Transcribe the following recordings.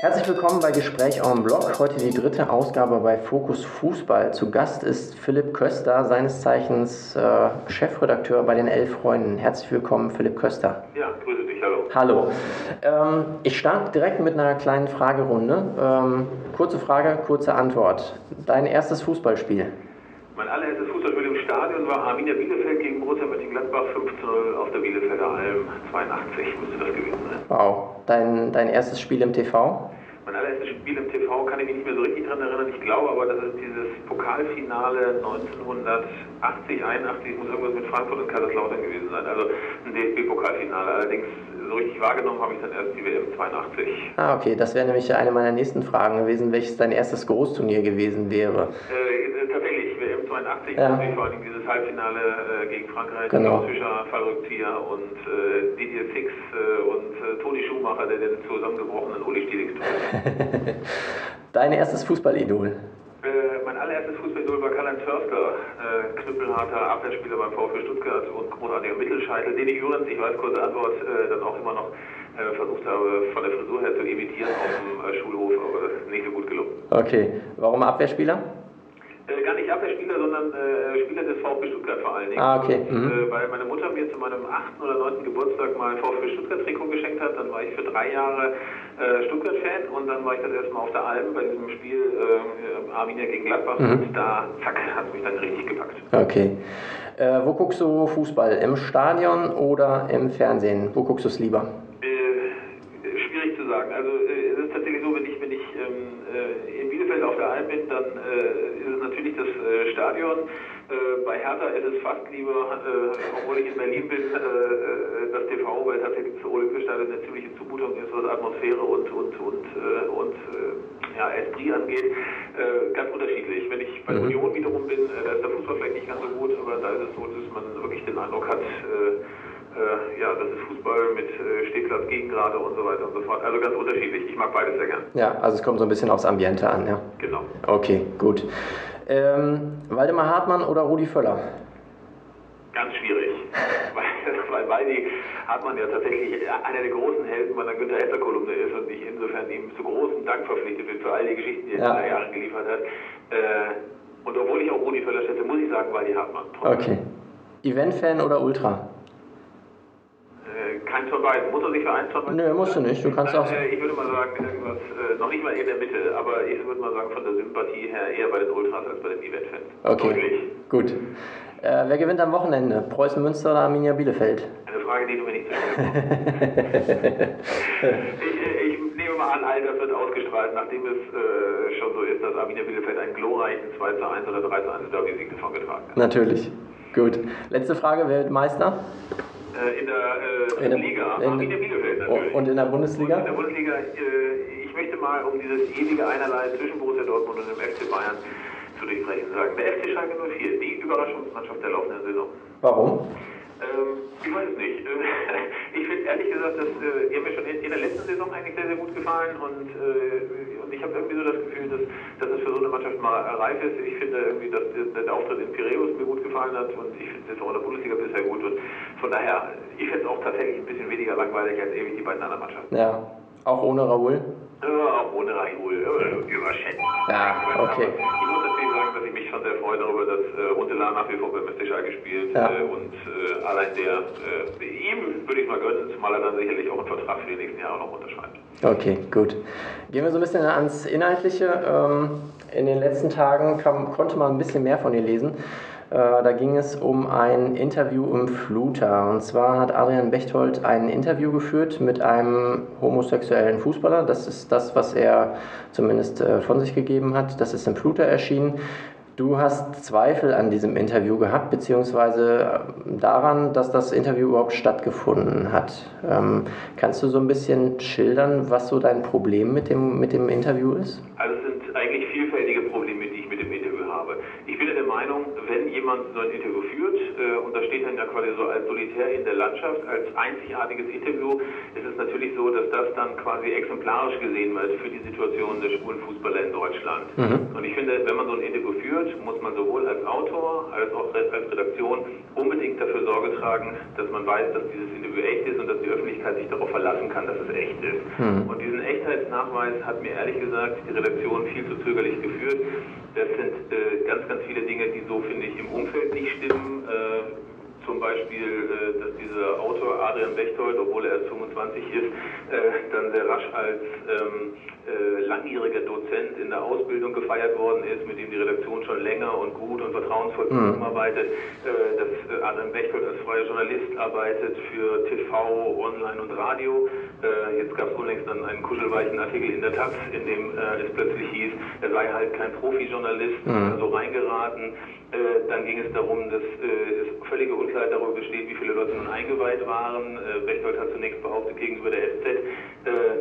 Herzlich willkommen bei Gespräch en Blog. Heute die dritte Ausgabe bei Fokus Fußball. Zu Gast ist Philipp Köster, seines Zeichens äh, Chefredakteur bei den Elf Freunden. Herzlich willkommen, Philipp Köster. Ja, grüße dich, hallo. Hallo. Ähm, ich starte direkt mit einer kleinen Fragerunde. Ähm, kurze Frage, kurze Antwort. Dein erstes Fußballspiel? Mein allererstes Fußballspiel Stadion war Arminia Bielefeld gegen Borussia Mönchengladbach 5-0 auf der Bielefelder Alm. 82 müsste das gewesen sein. Wow. Dein, dein erstes Spiel im TV? Mein allererstes Spiel im TV kann ich mich nicht mehr so richtig daran erinnern. Ich glaube aber, dass es dieses Pokalfinale 1980, 81, muss irgendwas mit Frankfurt und Kaiserslautern gewesen sein. Also ein DFB-Pokalfinale. Allerdings so richtig wahrgenommen habe ich dann erst die WM 82. Ah, okay. Das wäre nämlich eine meiner nächsten Fragen gewesen, welches dein erstes Großturnier gewesen wäre. Äh, WM 82, Ja. natürlich vor allem dieses Halbfinale äh, gegen Frankreich, Genau. Klaus Fischer, Fallrückzieher und äh, Didier Fix äh, und äh, Toni Schumacher, der den zusammengebrochenen Uli Stielix trug. Dein erstes Fußballidol? Äh, mein allererstes Fußballidol war Karl-Heinz Förster, äh, knüppelharter Abwehrspieler beim VfB Stuttgart und großartiger Mittelscheitel, den ich übrigens, ich weiß, kurze Antwort, äh, dann auch immer noch versucht habe, von der Frisur her zu imitieren auf dem Schulhof, aber das ist nicht so gut gelungen. Okay. Warum Abwehrspieler? Äh, gar nicht Abwehrspieler, sondern äh, Spieler des VfB Stuttgart vor allen Dingen. Ah, okay. Mhm. Äh, weil meine Mutter mir zu meinem 8. oder 9. Geburtstag mal ein VfB Stuttgart-Trikot geschenkt hat. Dann war ich für drei Jahre äh, Stuttgart-Fan und dann war ich das erste Mal auf der Alm bei diesem Spiel äh, Arminia gegen Gladbach Mhm. und da, zack, hat mich dann richtig gepackt. Okay. Äh, wo guckst du Fußball? Im Stadion oder im Fernsehen? Wo guckst du es lieber? Äh, schwierig zu sagen. Also äh, es ist tatsächlich so, wenn ich, wenn ich ähm, äh, in Bielefeld auf der Alm bin, dann äh, ist es natürlich das Stadion. Äh, bei Hertha ist es fast lieber, äh, obwohl ich in Berlin bin, äh, äh, das TV, weil tatsächlich das Olympiastadion eine ziemliche Zumutung ist, was Atmosphäre und, und, und, äh, und äh, ja, Esprit angeht. Ganz unterschiedlich. Wenn ich bei der Mhm. Union wiederum bin, da ist der Fußball vielleicht nicht ganz so gut, aber da ist es so, dass man wirklich den Eindruck hat, äh, ja, das ist Fußball mit äh, Stehplatz, Gegengrade und so weiter und so fort. Also ganz unterschiedlich. Ich mag beides sehr gern. Ja, also es kommt so ein bisschen aufs Ambiente an, ja. Genau. Okay, gut. Ähm, Waldemar Hartmann oder Rudi Völler? Ganz schwierig. weil, weil Waldi hat man ja tatsächlich einer der großen Helden meiner Günther Hesser Kolumne ist und ich insofern ihm zu großem Dank verpflichtet bin für all die Geschichten, die er in Ja. drei Jahren geliefert hat. Äh, und obwohl ich auch Rudi Völler schätze, muss ich sagen, Waldi Hartmann. Okay. Event-Fan oder Ultra? Äh, keins von beiden. Muss er sich für eins von beiden? Nö, musst du nicht. Du kannst auch- Äh, ich würde mal sagen, irgendwas, äh, noch nicht mal in der Mitte, aber ich würde mal sagen, von der Sympathie her eher bei den Ultras als bei den Event-Fans. Okay, Deutlich. gut. Äh, wer gewinnt am Wochenende? Preußen Münster oder Arminia Bielefeld? Eine Frage, die du mir nicht stellen ich, äh, ich nehme mal an, all das wird ausgestrahlt, nachdem es äh, schon so ist, dass Arminia Bielefeld einen glorreichen 2 zu 1 oder 3 zu 1 Derby-Sieg davongetragen hat. Natürlich. Gut. Letzte Frage, wer wird Meister? Äh, in der äh, In der- Liga, in- Arminia Bielefeld natürlich. Und in der Und Bundesliga? in der Bundesliga, äh, ich möchte mal um dieses ewige Einerlei zwischen Borussia Dortmund und dem FC Bayern zu durchbrechen sagen. Der FC Schalke 04, die Überraschungsmannschaft der laufenden Saison. Warum? Ähm, ich weiß es nicht. Äh, ich finde ehrlich gesagt, dass äh, die haben mir schon in, der letzten Saison eigentlich sehr, sehr gut gefallen und, äh, und ich habe irgendwie so das Gefühl, dass, dass es für so eine Mannschaft mal reif ist. Ich finde irgendwie, dass der, der Auftritt in Piräus mir gut gefallen hat und ich finde es auch in der Bundesliga bisher gut und von daher, ich finde es auch tatsächlich ein bisschen weniger langweilig als ewig die beiden anderen Mannschaften. Ja. Auch ohne Raoul? Ohne Raioul, äh, überschätzt. Ja, okay. Ich muss natürlich sagen, dass ich mich schon sehr freue darüber, dass äh, Runtelar nach wie vor beim FC Schalke spielt. Ja. Äh, und äh, allein der, äh, ihm würde ich mal gönnen, zumal er dann sicherlich auch einen Vertrag für die nächsten Jahre noch unterschreibt. Okay, gut. Gehen wir so ein bisschen ans Inhaltliche. Ähm, In den letzten Tagen kam, konnte man ein bisschen mehr von dir lesen. Äh, Da ging es um ein Interview im Fluter. Und zwar hat Adrian Bechtold ein Interview geführt mit einem homosexuellen Fußballer. Das ist das, was er zumindest äh, von sich gegeben hat. Das ist im Fluter erschienen. Du hast Zweifel an diesem Interview gehabt, beziehungsweise äh, daran, dass das Interview überhaupt stattgefunden hat. Ähm, kannst du so ein bisschen schildern, was so dein Problem mit dem, mit dem Interview ist? Also es sind eigentlich vielfältige Probleme, die ich mit dem Interview habe. Ich bin der Meinung, wenn jemand so ein Interview führt, äh, und da steht dann ja quasi so als solitär in der Landschaft, als einzigartiges Interview, ist es natürlich so, dass das dann quasi exemplarisch gesehen wird für die Situation der schwulen Fußballer in Deutschland. Mhm. Und ich finde, wenn man so ein Interview führt, muss man sowohl als Autor als auch als Redaktion unbedingt dafür Sorge tragen, dass man weiß, dass dieses Interview echt ist und dass die Öffentlichkeit sich darauf verlassen kann, dass es echt ist. Mhm. Und diesen Echtheitsnachweis hat mir ehrlich gesagt die Redaktion viel zu zögerlich geführt. Das sind äh, ganz, ganz viele Dinge, die so, finde ich, im Umfeld nicht stimmen. Äh, zum Beispiel, äh, dass dieser Autor Adrian Bechtold, obwohl er erst 25 ist, äh, dann sehr rasch als ähm, äh, langjähriger Dozent in der Ausbildung gefeiert worden ist, mit dem die Redaktion schon länger und gut und vertrauensvoll mhm. zusammenarbeitet, dass Adrian Bechtold als freier Journalist arbeitet für TV, Online und Radio. Jetzt gab es unlängst dann einen kuschelweichen Artikel in der Taz, in dem es plötzlich hieß, er sei halt kein Profijournalist, mhm. so reingeraten. Äh, dann ging es darum, dass es völlige Unklarheit darüber besteht, wie viele Leute nun eingeweiht waren. Äh, Bechtold hat zunächst behauptet gegenüber der SZ, äh,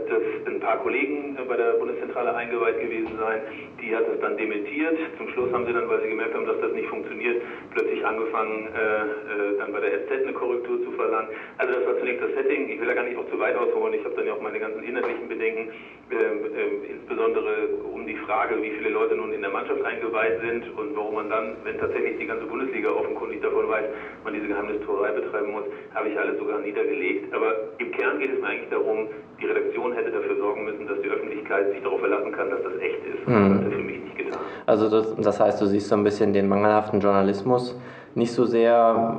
dass ein paar Kollegen bei der Bundeszentrale eingeweiht gewesen seien. Die hat das dann dementiert. Zum Schluss haben sie dann, weil sie gemerkt haben, dass das nicht funktioniert, plötzlich angefangen, äh, äh, dann bei der SZ eine Korrektur zu verlangen. Also das war zunächst das Setting. Ich will da gar nicht auch zu weit ausholen. Ich habe dann ja auch meine ganzen inhaltlichen Bedenken, insbesondere um die Frage, wie viele Leute nun in der Mannschaft eingeweiht sind und warum man dann, wenn tatsächlich die ganze Bundesliga offenkundig davon weiß, man diese Geheimnistuerei betreiben muss, habe ich alles sogar niedergelegt. Aber im Kern geht es mir eigentlich darum, die Redaktion hätte dafür sorgen müssen, dass die Öffentlichkeit sich darauf verlassen kann, dass das echt ist. Mhm. Das hat er für mich nicht getan. Also das, das heißt, du siehst so ein bisschen den mangelhaften Journalismus, nicht so sehr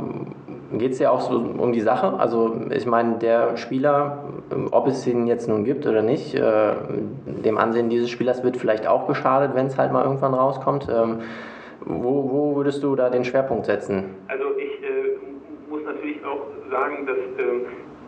geht es ja auch so um die Sache. Also ich meine, der Spieler, ob es ihn jetzt nun gibt oder nicht, äh, dem Ansehen dieses Spielers wird vielleicht auch geschadet, wenn es halt mal irgendwann rauskommt. Ähm, wo, wo würdest du da den Schwerpunkt setzen? Also ich äh, muss natürlich auch sagen, dass äh,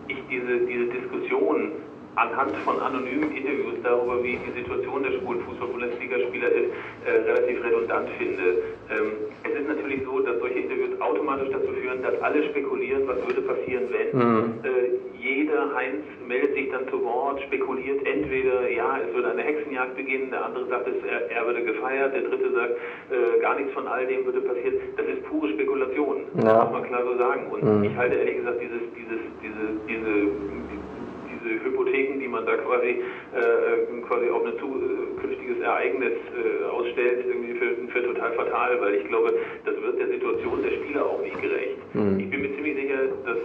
ich diese, diese Diskussion anhand von anonymen Interviews darüber, wie die Situation der schwulen Fußball-Bundesligaspieler ist, äh, relativ redundant finde. Ähm, es ist natürlich so, dass solche Interviews automatisch dazu führen, dass alle spekulieren, was würde passieren, wenn. Mhm. Äh, jeder Heinz meldet sich dann zu Wort, spekuliert entweder, ja, es würde eine Hexenjagd beginnen, der andere sagt, es, er, er würde gefeiert, der dritte sagt, äh, gar nichts von all dem würde passieren. Das ist pure Spekulation, ja. muss man klar so sagen. Und mhm. ich halte ehrlich gesagt dieses, dieses, diese, diese diese Hypotheken, die man da quasi, äh, quasi auf ein zukünftiges Ereignis äh, ausstellt, irgendwie für, für, total fatal, weil ich glaube, das wird der Situation der Spieler auch nicht gerecht. Mhm. Ich bin mir ziemlich sicher, dass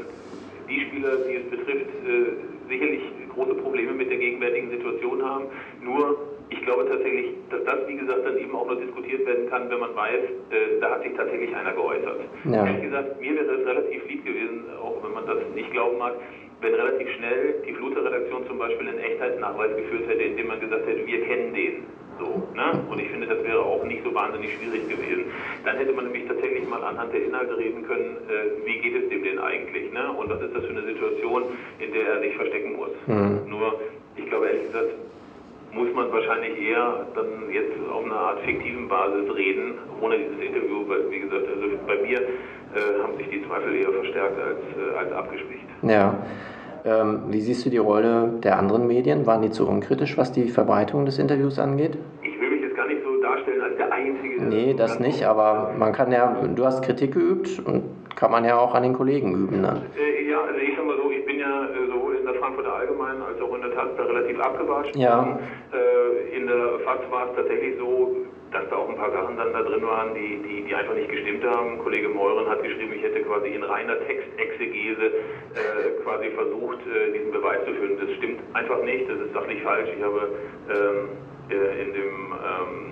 die Spieler, die es betrifft, äh, sicherlich große Probleme mit der gegenwärtigen Situation haben. Nur ich glaube tatsächlich, dass das, wie gesagt, dann eben auch nur diskutiert werden kann, wenn man weiß, äh, da hat sich tatsächlich einer geäußert. Ja. Ehrlich gesagt, mir wäre das relativ lieb gewesen, auch wenn man das nicht glauben mag, wenn relativ schnell die Fluter-Redaktion zum Beispiel einen Echtheitsnachweis geführt hätte, indem man gesagt hätte, wir kennen den. So, ne? Und ich finde, das wäre auch nicht so wahnsinnig schwierig gewesen. Dann hätte man nämlich tatsächlich mal anhand der Inhalte reden können, äh, wie geht es dem denn eigentlich, ne? Und was ist das für eine Situation, in der er sich verstecken muss. Mhm. Nur, ich glaube ehrlich gesagt, muss man wahrscheinlich eher dann jetzt auf einer Art fiktiven Basis reden, ohne dieses Interview, weil, wie gesagt, also bei mir äh, haben sich die Zweifel eher verstärkt als, äh, als abgeschwächt. Ja. Ähm, wie siehst du die Rolle der anderen Medien? Waren die zu unkritisch, was die Verbreitung des Interviews angeht? Ich will mich jetzt gar nicht so darstellen als der Einzige. Nee, das nicht, aber man kann ja, du hast Kritik geübt und kann man ja auch an den Kollegen üben. Ne? Äh, ja, also ich sag mal so, ich bin ja äh, sowohl in der Frankfurter Allgemeinen als auch in der Taz da relativ abgewatscht. Ja. Äh, in der FAZ war es tatsächlich so, dass da auch ein paar Sachen dann da drin waren, die, die, die einfach nicht gestimmt haben. Kollege Meuren hat geschrieben, ich hätte quasi in reiner Textexegese äh, quasi versucht, äh, diesen Beweis zu führen. Das stimmt einfach nicht, das ist sachlich falsch. Ich habe ähm, äh, in dem ähm,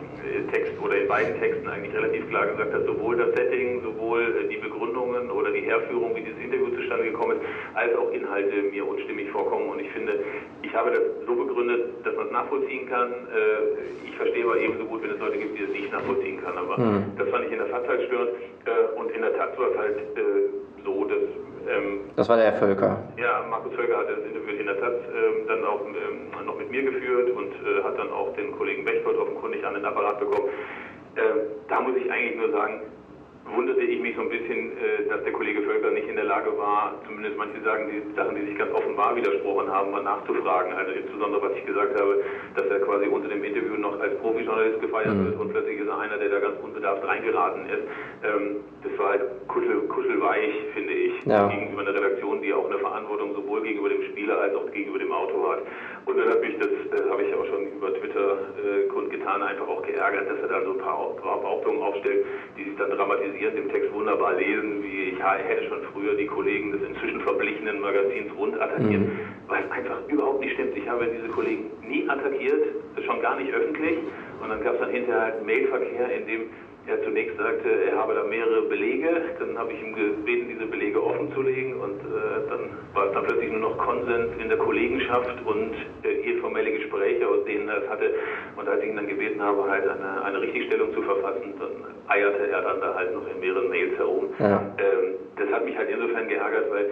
Text oder in beiden Texten eigentlich relativ klar gesagt, dass sowohl das Setting, sowohl äh, die Begründungen oder die Herführung, wie dieses Interview zustande gekommen ist, als auch Inhalte mir unstimmig vorkommen. Und ich finde, ich habe das so begründet, dass man es nachvollziehen kann. Äh, ich verstehe aber ebenso gut, wenn es Leute gibt, die es nicht nachvollziehen kann. Aber mhm. das fand ich in der Tat halt störend. Äh, und in der Tat war es halt so, dass ähm, das war der Herr Völker. Ja, Markus Völker hat das Interview in der Tat ähm, dann auch ähm, noch mit mir geführt und äh, hat dann auch den Kollegen Bechtold offenkundig an den Apparat bekommen. Ähm, da muss ich eigentlich nur sagen, wunderte ich mich so ein bisschen, äh, dass der Kollege Völker nicht in der Lage war, zumindest manche sagen, die Sachen, die sich ganz offenbar widersprochen haben, mal nachzufragen. Also insbesondere, was ich gesagt habe, dass er quasi unter dem Interview noch als Profijournalist gefeiert mhm. wird und plötzlich ist er einer, der da ganz unbedarft reingeraten ist. Ähm, das war halt kuschel, kuschelweich, finde ich, ja. gegenüber einer Redaktion, die auch eine Verantwortung sowohl gegenüber dem Spieler als auch gegenüber dem Autor hat. Und dann habe ich das, äh, habe ich auch schon über Twitter äh, kundgetan, einfach auch geärgert, dass er da so ein paar, Behauptungen aufstellt, die sich dann dramatisieren, im Text wunderbar lesen, wie ich hätte schon früher die Kollegen des inzwischen verblichenen Magazins rund attackiert, mhm. weil es einfach überhaupt nicht stimmt. Ich habe diese Kollegen nie attackiert, schon gar nicht öffentlich. Und dann gab es dann hinterher halt Mailverkehr, in dem er zunächst sagte, er habe da mehrere Belege. Dann habe ich ihm gebeten, diese Belege offen zu legen und äh, dann war es dann plötzlich nur noch Konsens in der Kollegenschaft und äh, informelle Gespräche, aus denen er es hatte. Und als ich ihn dann gebeten habe, halt eine, eine Richtigstellung zu verfassen, dann eierte er dann da halt noch in mehreren Mails herum. Ja. Ähm, das hat mich halt insofern geärgert, weil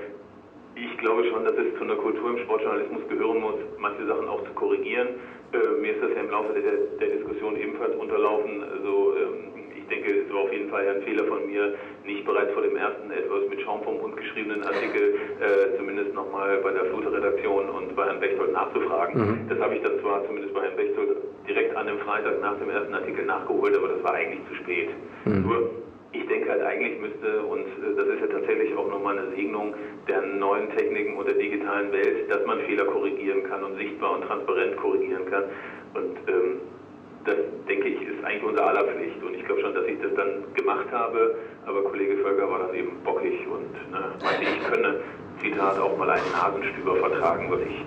ich glaube schon, dass es zu einer Kultur im Sportjournalismus gehören muss, manche Sachen auch zu korrigieren. Äh, mir ist das ja im Laufe der, der Diskussion ebenfalls unterlaufen. Also ähm, ich denke, es war auf jeden Fall ein Fehler von mir, nicht bereits vor dem ersten etwas mit Schaum vom Mund geschriebenen Artikel äh, zumindest nochmal bei der Fluter-Redaktion und bei Herrn Bechtold nachzufragen. Mhm. Das habe ich dann zwar zumindest bei Herrn Bechtold direkt an dem Freitag nach dem ersten Artikel nachgeholt, aber das war eigentlich zu spät. Mhm. Nur ich denke halt eigentlich müsste, und äh, das ist ja tatsächlich auch nochmal eine Segnung der neuen Techniken und der digitalen Welt, dass man Fehler korrigieren kann und sichtbar und transparent korrigieren kann. Und ähm, das, denke ich, ist eigentlich unser aller Pflicht. Und ich glaube schon, dass ich das dann gemacht habe. Aber Kollege Völker war dann eben bockig und ne, meinte, ich könne, Zitat, auch mal einen Nasenstüber vertragen, was ich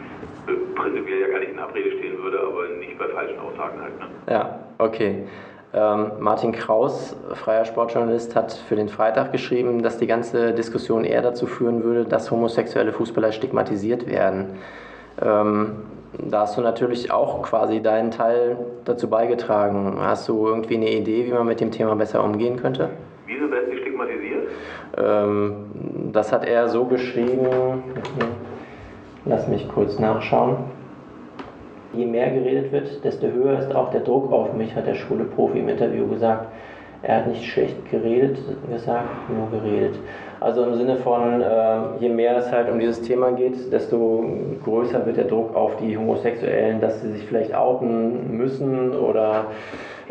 äh, prinzipiell ja gar nicht in Abrede stehen würde, aber nicht bei falschen Aussagen halt. Ne? Ja, okay. Ähm, Martin Kraus, freier Sportjournalist, hat für den Freitag geschrieben, dass die ganze Diskussion eher dazu führen würde, dass homosexuelle Fußballer stigmatisiert werden. Ähm, da hast du natürlich auch quasi deinen Teil dazu beigetragen. Hast du irgendwie eine Idee, wie man mit dem Thema besser umgehen könnte? Wieso werden sie stigmatisiert? Ähm, das hat er so geschrieben. Lass mich kurz nachschauen. Je mehr geredet wird, desto höher ist auch der Druck auf mich, hat der Schule-Profi im Interview gesagt. Er hat nicht schlecht geredet gesagt, nur geredet. Also im Sinne von, äh, je mehr es halt um dieses Thema geht, desto größer wird der Druck auf die Homosexuellen, dass sie sich vielleicht outen müssen oder...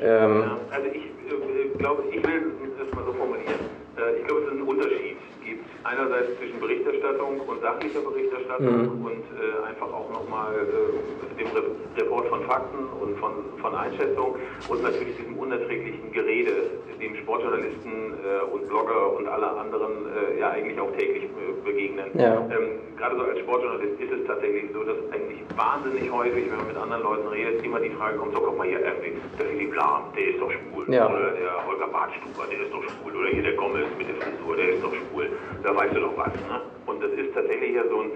Ähm also ich äh, glaube, ich will das mal so formulieren. Äh, ich glaube, es ist ein Unterschied einerseits zwischen Berichterstattung und sachlicher Berichterstattung mhm. und äh, einfach auch nochmal äh, dem Re Report von Fakten und von, von Einschätzung und natürlich diesem unerträglichen Gerede, dem Sportjournalisten äh, und Blogger und alle anderen äh, ja eigentlich auch täglich äh, begegnen. Ja. Ähm, Gerade so als Sportjournalist ist es tatsächlich so, dass eigentlich wahnsinnig häufig, wenn man mit anderen Leuten redet, immer die Frage kommt, so guck mal hier irgendwie, der Philipp Lahm, der ist doch schwul. Ja. Oder der Holger Bartstuber, der ist doch schwul. Oder hier der Gomez mit der Frisur, der ist doch schwul. Da weißt du doch was. Ne? Und das ist tatsächlich ja so ein,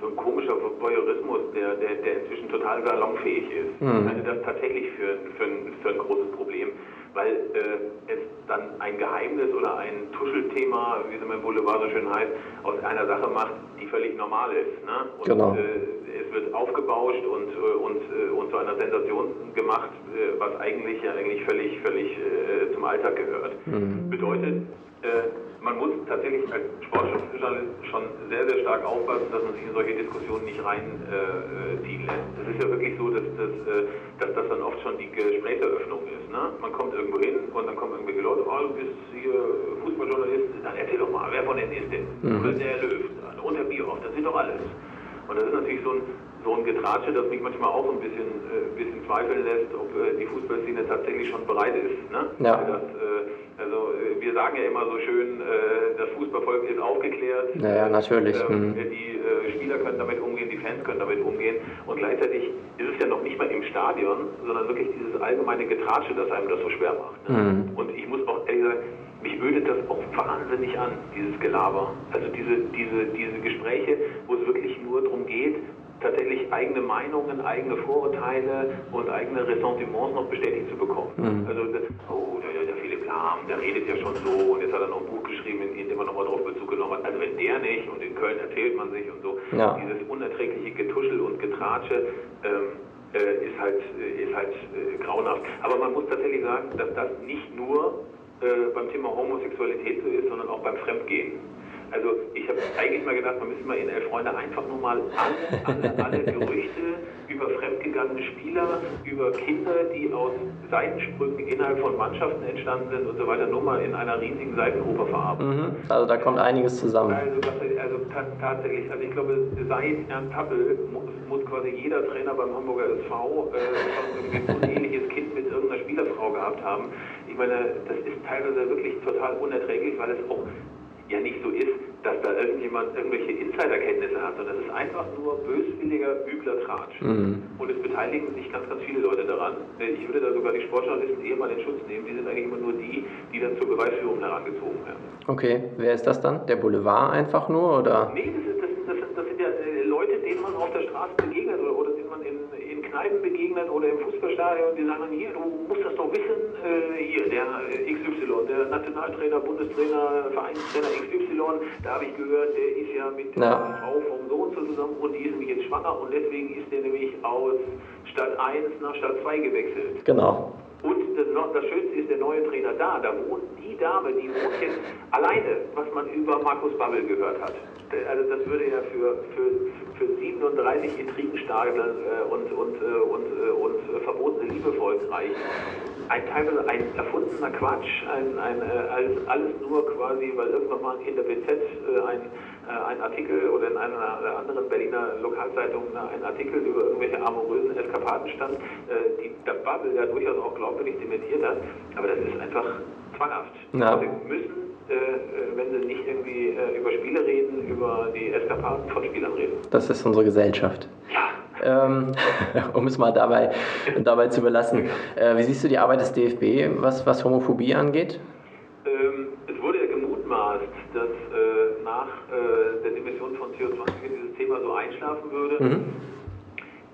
so ein komischer Voyeurismus, der, der, der inzwischen total salonfähig ist. Mhm. Ich halte das tatsächlich für, für, ein, für ein großes Problem, weil äh, es dann ein Geheimnis oder ein Tuschelthema, wie es im Boulevard so schön heißt, aus einer Sache macht, die völlig normal ist. Ne? Und genau. äh, es wird aufgebauscht und, äh, und, äh, und zu einer Sensation gemacht, äh, was eigentlich ja eigentlich völlig, völlig äh, zum Alltag gehört. Mhm. Bedeutet, man muss tatsächlich als Sportjournalist schon sehr, sehr stark aufpassen, dass man sich in solche Diskussionen nicht reinziehen äh, lässt. Es ist ja wirklich so, dass, dass, äh, dass das dann oft schon die Gesprächseröffnung ist. Ne? Man kommt irgendwo hin und dann kommen irgendwelche Leute, oh, du bist hier Fußballjournalist, dann erzähl doch mal, wer von denen ist denn? Mhm. Oder der Löw und der Bierhoff, das sind doch alles. Und das ist natürlich so ein, so ein Getratsche, das mich manchmal auch so ein bisschen, äh, bisschen zweifeln lässt, ob äh, die Fußballszene tatsächlich schon bereit ist. Ne? Ja. Das, äh, also äh, wir sagen ja immer so schön, äh, das Fußballvolk ist aufgeklärt. Ja, ja natürlich. Ähm, mhm. Die äh, Spieler können damit umgehen, die Fans können damit umgehen. Und gleichzeitig ist es ja noch nicht mal im Stadion, sondern wirklich dieses allgemeine Getratsche, das einem das so schwer macht. Ne? Mhm. Und ich muss auch ehrlich sagen, mich ödet das auch wahnsinnig an, dieses Gelaber. Also diese, diese, diese Gespräche, wo es wirklich nur darum geht, tatsächlich eigene Meinungen, eigene Vorurteile und eigene Ressentiments noch bestätigt zu bekommen. Mhm. Also, oh, der, der Philipp Lahm, der redet ja schon so und jetzt hat er noch ein Buch geschrieben, in dem er nochmal darauf Bezug genommen hat. Also wenn der nicht und in Köln erzählt man sich und so, ja. dieses unerträgliche Getuschel und Getratsche, ähm, äh, ist halt, ist halt äh, grauenhaft. Aber man muss tatsächlich sagen, dass das nicht nur äh, beim Thema Homosexualität so ist, sondern auch beim Fremdgehen. Also ich habe eigentlich mal gedacht, man müsste mal in Elf Freunde einfach nur mal alle, alle, alle Gerüchte über fremdgegangene Spieler, über Kinder, die aus Seitensprüngen innerhalb von Mannschaften entstanden sind und so weiter, nur mal in einer riesigen Seitenoper verarbeiten. Mhm. Also da kommt einiges zusammen. Also, also tatsächlich, also ich glaube, seit Ernst Happel muss, muss quasi jeder Trainer beim Hamburger SV äh, schon ein ähnliches Kind mit irgendeiner Spielerfrau gehabt haben. Ich meine, das ist teilweise wirklich total unerträglich, weil es auch ja nicht so ist, dass da irgendjemand irgendwelche Insiderkenntnisse hat, sondern es ist einfach nur böswilliger, übler Tratsch. Mhm. Und es beteiligen sich ganz, ganz viele Leute daran. Ich würde da sogar die Sportjournalisten eher mal in Schutz nehmen. Die sind eigentlich immer nur die, die dann zur Beweisführung herangezogen werden. Okay, wer ist das dann? Der Boulevard einfach nur? Oder? Nee, das, ist, das, das, sind, das sind ja äh, Leute, denen man auf der Straße begegnet oder, oder denen man in, in Kneipen begegnet oder im Fußballstadion. Die sagen dann, hier, du musst das doch wissen, äh, hier, der äh, XY, der Nationaltrainer, Bundestrainer, Vereinstrainer XY, da habe ich gehört, der ist ja mit ja. der Frau vom Sohn zusammen und die ist nämlich jetzt schwanger und deswegen ist der nämlich aus Stadt 1 nach Stadt 2 gewechselt. Genau. Und das, Schönste ist der neue Trainer da. Da wohnt die Dame, die wohnt jetzt alleine, was man über Markus Babbel gehört hat. Also das würde ja für, für, für 37 Intrigenstarke äh, und, und, äh, und, äh, und, verbotene Liebevolk reichen ein teilweise ein erfundener Quatsch, ein, ein, alles, alles nur quasi, weil irgendwann mal in der BZ ein, ein Artikel oder in einer anderen Berliner Lokalzeitung ein Artikel über irgendwelche amorösen Eskapaden stand, äh, die der Bubble ja durchaus auch glaubwürdig dementiert hat, aber das ist einfach zwanghaft. Ja. Sie müssen äh, äh, wenn sie nicht irgendwie äh, über Spiele reden, über die Eskapaden von Spielern reden. Das ist unsere Gesellschaft. Ja, ähm, um es mal dabei, dabei zu belassen. Äh, wie siehst du die Arbeit des DFB, was, was Homophobie angeht? Ähm, es wurde ja gemutmaßt, dass äh, nach äh, der Dimension von CO20 dieses Thema so einschlafen würde. Mhm.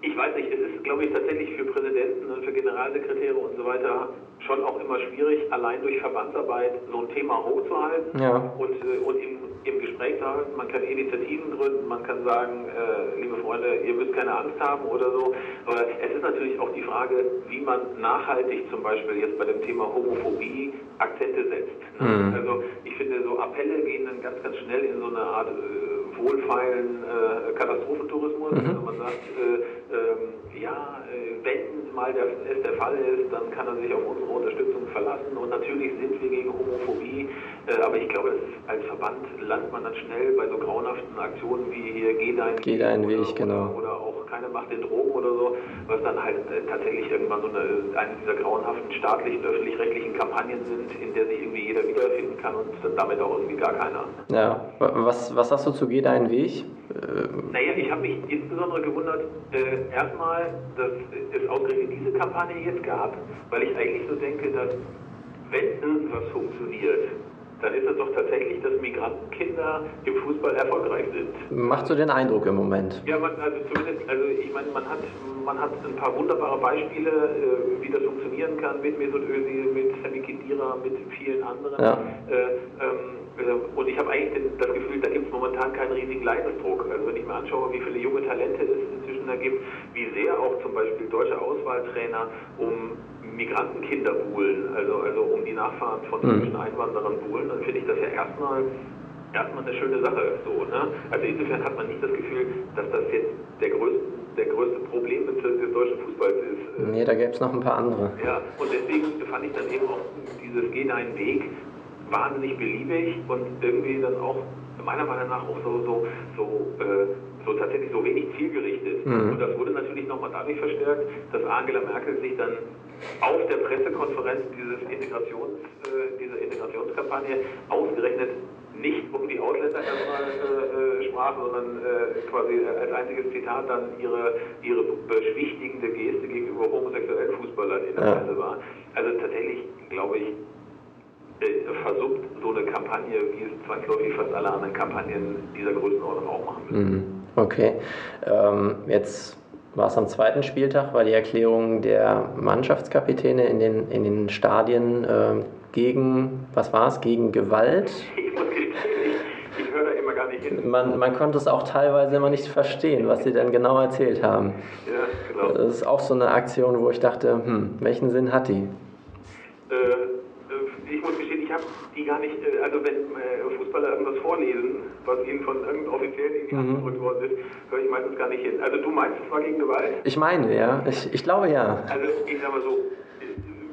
Ich weiß nicht, es ist, glaube ich, tatsächlich für Präsidenten und für Generalsekretäre und so weiter schon auch immer schwierig, allein durch Verbandsarbeit so ein Thema hochzuhalten ja. und, äh, und im, im Gespräch zu halten. Man kann Initiativen gründen, man kann sagen, äh, liebe Freunde, ihr müsst keine Angst haben oder so. Aber es ist natürlich auch die Frage, wie man nachhaltig zum Beispiel jetzt bei dem Thema Homophobie Akzente setzt. Ne? Mhm. Also ich finde, so Appelle gehen dann ganz, ganz schnell in so eine Art äh, wohlfeilen äh, Katastrophentourismus. Mhm. Also man sagt, äh, ähm, ja, äh, wenn mal der, es der Fall ist, dann kann er sich auf unsere Unterstützung verlassen. Und natürlich sind wir gegen Homophobie, äh, aber ich glaube, als Verband landet man dann schnell bei so grauenhaften Aktionen wie hier Geh deinen Weg, oder, genau. Oder, auch keine Macht den Drogen oder so, was dann halt äh, tatsächlich irgendwann so eine, eine dieser grauenhaften staatlichen, öffentlich-rechtlichen Kampagnen sind, in der sich irgendwie jeder wiederfinden kann und damit auch irgendwie gar keiner. Ja, was, was sagst du zu Geh deinen Weg? Naja, ich habe mich insbesondere gewundert, äh, erstmal, dass es ausgerechnet diese Kampagne jetzt gab, weil ich eigentlich so denke, dass wenn irgendwas funktioniert, dann ist es doch tatsächlich, dass Migrantenkinder im Fußball erfolgreich sind. Macht so den Eindruck im Moment. Ja, man, also zumindest, also ich meine, man hat, man hat ein paar wunderbare Beispiele, äh, wie das funktionieren kann mit Mesut Özil, mit Sami Khedira, mit vielen anderen. Ja. Äh, ähm, äh, und ich habe eigentlich das Gefühl, da gibt es momentan keinen riesigen Leidensdruck. Also wenn ich mir anschaue, wie viele junge Talente es inzwischen da gibt, wie sehr auch zum Beispiel deutsche Auswahltrainer um Migrantenkinder buhlen, also, also um die Nachfahren von mhm. deutschen Einwanderern buhlen, dann finde ich das ja erstmal erstmal eine schöne Sache. So, ne? Also insofern hat man nicht das Gefühl, dass das jetzt der größte, der größte Problembezirk des deutschen Fußballs ist. Nee, da gäbe es noch ein paar andere. Ja, und deswegen fand ich dann eben auch dieses Geh deinen Weg wahnsinnig beliebig und irgendwie dann auch meiner Meinung nach auch so, so, so, äh, so tatsächlich so wenig zielgerichtet. Mhm. Und das wurde natürlich nochmal dadurch verstärkt, dass Angela Merkel sich dann auf der Pressekonferenz dieses Integrations, äh, dieser Integrationskampagne ausgerechnet nicht um die Ausländer erstmal äh, äh, sprach, sondern äh, quasi als einziges Zitat dann ihre, ihre beschwichtigende Geste gegenüber homosexuellen Fußballern in der ja. Presse war. Also tatsächlich, glaube ich, äh, versucht so eine Kampagne, wie es zwangsläufig fast alle anderen Kampagnen dieser Größenordnung auch machen müssen. Mhm. Okay, ähm, jetzt war es am zweiten Spieltag, war die Erklärung der Mannschaftskapitäne in den, in den Stadien äh, gegen, was war es, gegen Gewalt? Ich höre da immer gar nicht hin. Man, man konnte es auch teilweise immer nicht verstehen, was sie denn genau erzählt haben. Ja, genau. Das ist auch so eine Aktion, wo ich dachte, hm, welchen Sinn hat die? Äh, ich muss gestehen, ich habe die gar nicht, äh, also wenn äh, Fußballer irgendwas vorlesen, was ihnen von irgendeinem Offiziellen gedrückt mhm. worden ist, höre ich meistens gar nicht hin. Also du meinst, es war gegen Gewalt? Ich meine, ja. Ich, ich glaube ja. Also ich sag mal so,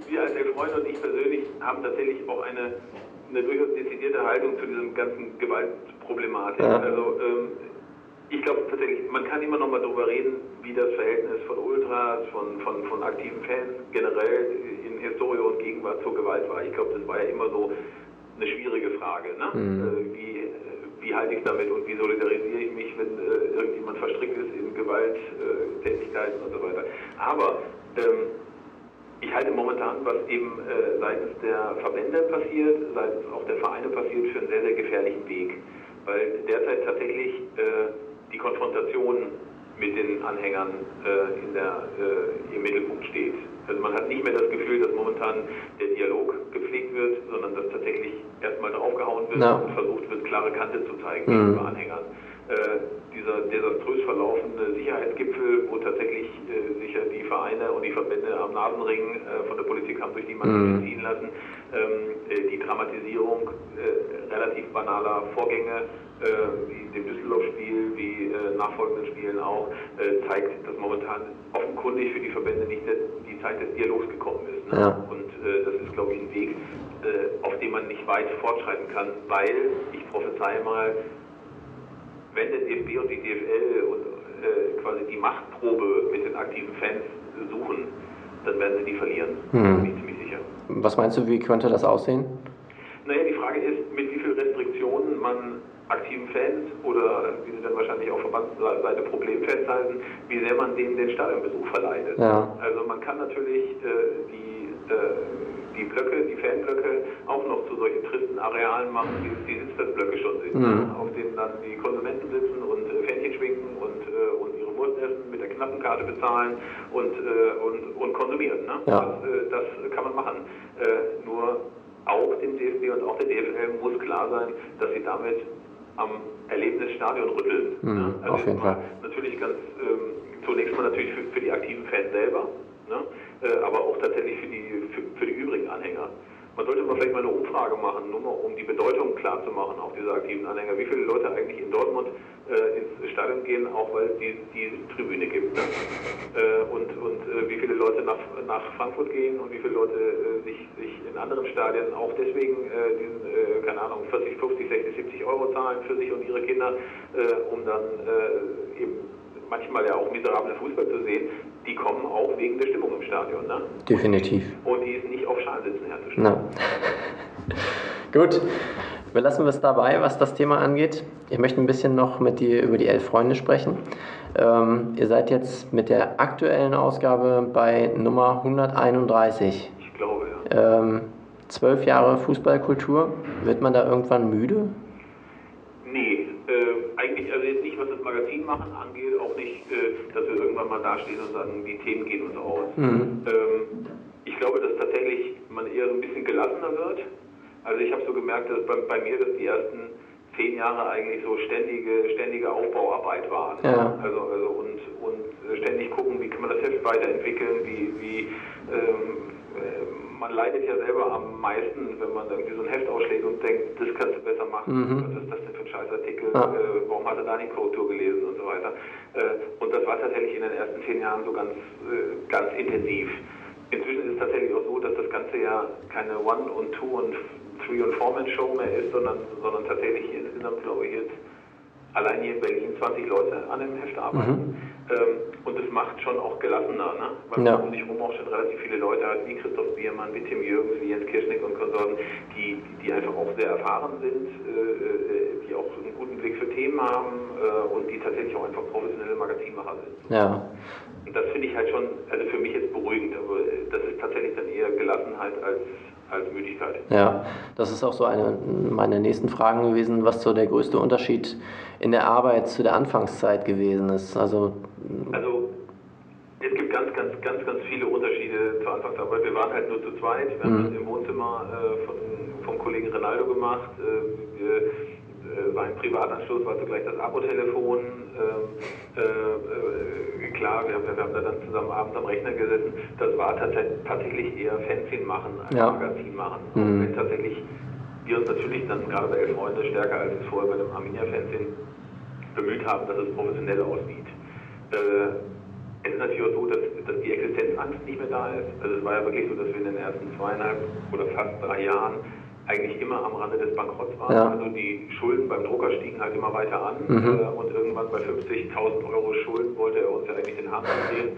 wir als Elf Freunde und ich persönlich haben tatsächlich auch eine, eine durchaus dezidierte Haltung zu diesem ganzen Gewaltproblematik. Ja. Also ähm, ich glaube tatsächlich, man kann immer noch mal darüber reden, wie das Verhältnis von Ultras, von, von, von aktiven Fans generell Historie und Gegenwart zur Gewalt war. Ich glaube, das war ja immer so eine schwierige Frage. Ne? Mhm. Äh, wie, äh, wie halte ich damit und wie solidarisiere ich mich, wenn äh, irgendjemand verstrickt ist in Gewalttätigkeiten und so weiter. Aber ähm, ich halte momentan, was eben äh, seitens der Verbände passiert, seitens auch der Vereine passiert, für einen sehr, sehr gefährlichen Weg. Weil derzeit tatsächlich äh, die Konfrontation mit den Anhängern äh, in der, äh, im Mittelpunkt steht. Also man hat nicht mehr das Gefühl, dass momentan der Dialog gepflegt wird, sondern dass tatsächlich erstmal draufgehauen wird no. und versucht wird, klare Kante zu zeigen mhm. gegenüber Anhängern. Äh, dieser desaströs verlaufende Sicherheitsgipfel, wo tatsächlich äh, sich ja die Vereine und die Verbände am Nasenring äh, von der Politik haben durch die Mannschaft mhm. ziehen lassen, ähm, äh, die Dramatisierung äh, relativ banaler Vorgänge, wie dem Düsseldorf-Spiel, wie nachfolgenden Spielen auch, zeigt, dass momentan offenkundig für die Verbände nicht die Zeit des Dialogs gekommen ist. Ne? Ja. Und das ist, glaube ich, ein Weg, auf dem man nicht weit fortschreiten kann, weil, ich prophezeie mal, wenn der DFB und die DFL und äh, quasi die Machtprobe mit den aktiven Fans suchen, dann werden sie die verlieren. Hm. Bin ich ziemlich sicher. Was meinst du, wie könnte das aussehen? Naja, die Frage ist, mit wie vielen Restriktionen man aktiven Fans oder wie sie dann wahrscheinlich auch Verbandsseite Problemfans halten, wie sehr man denen den Stadionbesuch verleitet. Ja. Also man kann natürlich äh, die äh, die Blöcke, die Fanblöcke auch noch zu solchen tristen Arealen machen, wie es die Sitzplatzblöcke schon sind, mhm. auf denen dann die Konsumenten sitzen und äh, Fähnchen schwingen und, äh, und ihre Wurst essen, mit der Knappenkarte bezahlen und, äh, und, und konsumieren. Ne? Ja. Das, äh, das, kann man machen. Äh, nur auch dem DFB und auch der DFL muss klar sein, dass sie damit am Erlebnis Stadion rütteln. Mhm, ne? also auf jeden Fall. Natürlich ganz ähm, zunächst mal natürlich für, für die aktiven Fans selber. Ne? Äh, aber auch tatsächlich für die, für, für, die übrigen Anhänger. Man sollte mal vielleicht mal eine Umfrage machen, nur mal um die Bedeutung klar zu machen, auch dieser aktiven Anhänger. Wie viele Leute eigentlich in Dortmund äh, ins Stadion gehen, auch weil es die, die Tribüne gibt. Ne? Äh, und und äh, wie viele Leute nach, nach Frankfurt gehen und wie viele Leute äh, sich, sich in anderen Stadien auch deswegen äh, diesen, keine Ahnung, 40, 50, 60, 70 Euro zahlen für sich und ihre Kinder, um dann eben manchmal ja auch miserable Fußball zu sehen, die kommen auch wegen der Stimmung im Stadion. Ne? Definitiv. Und die ist nicht auf Schalsitzen herzustellen. Gut, wir lassen es dabei, was das Thema angeht. Ich möchte ein bisschen noch mit dir über die elf Freunde sprechen. Ähm, ihr seid jetzt mit der aktuellen Ausgabe bei Nummer 131. Ich glaube, ja. Ähm, zwölf Jahre Fußballkultur. Wird man da irgendwann müde? Nee, äh, eigentlich, also jetzt nicht, das Magazin machen angeht, auch nicht, äh, dass wir irgendwann mal dastehen und sagen, die Themen gehen uns aus. Mhm. Ähm, ich glaube, dass tatsächlich man eher so ein bisschen gelassener wird. Also ich habe so gemerkt, dass bei, bei, mir das die ersten zehn Jahre eigentlich so ständige, ständige Aufbauarbeit waren. Ja. Also, also und, und ständig gucken, wie kann man das Heft weiterentwickeln, wie, wie ähm, man leidet ja selber am meisten, wenn man irgendwie so ein Heft ausschlägt und denkt, das kannst du besser machen, mhm. was ist das denn für ein Scheißartikel, ah. äh, warum hat er da nicht Korrektur gelesen und so weiter. Äh, und das war tatsächlich in den ersten zehn Jahren so ganz, äh, ganz intensiv. Inzwischen ist es tatsächlich auch so, dass das Ganze ja keine One- und Two- und Three- und Four-Man-Show mehr ist, sondern, sondern tatsächlich insgesamt, glaube ich, jetzt allein hier in Berlin 20 Leute an dem Heft arbeiten. Mhm. Ähm, und das macht schon auch gelassener, ne? weil ja. man um sich herum auch schon relativ viele Leute hat, wie Christoph Biermann, wie Tim Jürgens, wie Jens Kirschnick und Konsorten, die, die einfach auch sehr erfahren sind, äh, äh, die auch einen guten Blick für Themen haben äh, und die tatsächlich auch einfach professionelle Magazinmacher sind. Ja. Und das finde ich halt schon, also für mich jetzt beruhigend, aber das ist tatsächlich dann eher Gelassenheit als als Müdigkeit. Ja, das ist auch so eine meiner nächsten Fragen gewesen, was so der größte Unterschied in der Arbeit zu der Anfangszeit gewesen ist. Also, also es gibt ganz, ganz, ganz, ganz viele Unterschiede zur Anfangsarbeit. Wir waren halt nur zu zweit. Wir haben mhm. das im Wohnzimmer äh, von, vom Kollegen Rinaldo gemacht. Äh, wir, äh, war ein Privatanschluss, war zugleich das Abo-Telefon. Ähm, äh, äh, klar, wir haben, wir haben da dann zusammen abends am Rechner gesessen. Das war tatsächlich eher Fanzine machen als ja. Magazin machen. Mhm. Wenn tatsächlich wir uns natürlich dann gerade bei Elf Freunde stärker als es vorher bei dem Arminia-Fernsehen bemüht haben, dass es professionell aussieht. Äh, es ist natürlich auch so, dass, dass die Existenzangst nicht mehr da ist. Also es war ja wirklich so, dass wir in den ersten zweieinhalb oder fast drei Jahren eigentlich immer am Rande des Bankrotts waren. Ja. Also die Schulden beim Drucker stiegen halt immer weiter an mhm. äh, und irgendwann bei 50.000 Euro Schulden wollte er uns ja eigentlich den Hahn drehen,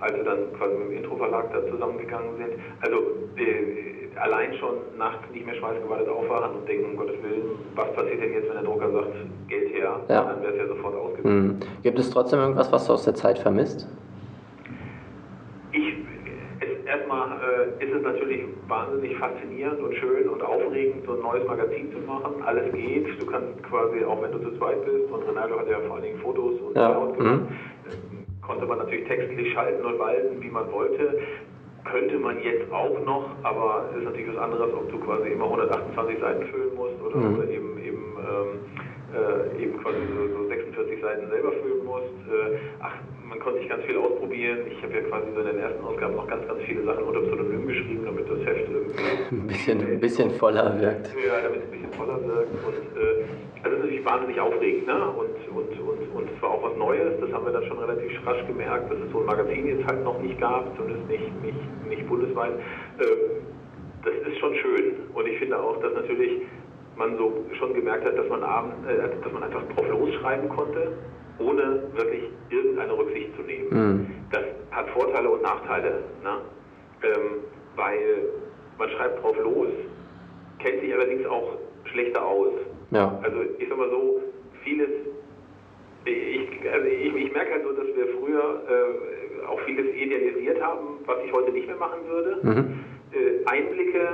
als wir dann quasi mit dem Intro-Verlag da zusammengegangen sind. Also äh, allein schon nachts nicht mehr schweißgebadet aufwachen und denken, um Gottes Willen, was passiert denn jetzt, wenn der Drucker sagt, Geld her, ja. dann wäre es ja sofort ausgegeben. Mhm. Gibt es trotzdem irgendwas, was du aus der Zeit vermisst? erstmal äh, ist es natürlich wahnsinnig faszinierend und schön und aufregend, so ein neues Magazin zu machen. Alles geht. Du kannst quasi, auch wenn du zu zweit bist, und Ronaldo hat ja vor allen Dingen Fotos und ja. gemacht, mhm. konnte man natürlich textlich schalten und walten, wie man wollte. Könnte man jetzt auch noch, aber es ist natürlich was anderes, ob du quasi immer 128 Seiten füllen musst oder, mhm. oder eben, eben ähm, äh, eben quasi so, so, 46 Seiten selber füllen musst. Äh, ach, man konnte sich ganz viel ausprobieren. Ich habe ja quasi so in den ersten Ausgaben noch ganz, ganz viele Sachen unter Pseudonym geschrieben, damit das Heft irgendwie ein bisschen, ein bisschen voller wirkt. Ja, damit es ein bisschen voller wirkt. Und äh, also das ist natürlich wahnsinnig aufregend, ne? Und, und, und, und es war auch was Neues, das haben wir dann schon relativ rasch gemerkt, dass es so ein Magazin jetzt halt noch nicht gab, zumindest nicht, nicht, nicht bundesweit. Äh, das ist schon schön. Und ich finde auch, dass natürlich man so schon gemerkt hat, dass man, abend, äh, dass man einfach drauf losschreiben konnte, ohne wirklich irgendeine Rücksicht zu nehmen. Mhm. Das hat Vorteile und Nachteile, ne? ähm, weil man schreibt drauf los, kennt sich allerdings auch schlechter aus. Ja. Also ich sag mal so, vieles, ich, also ich, ich merke halt so, dass wir früher äh, auch vieles idealisiert haben, was ich heute nicht mehr machen würde. Mhm. Äh, Einblicke,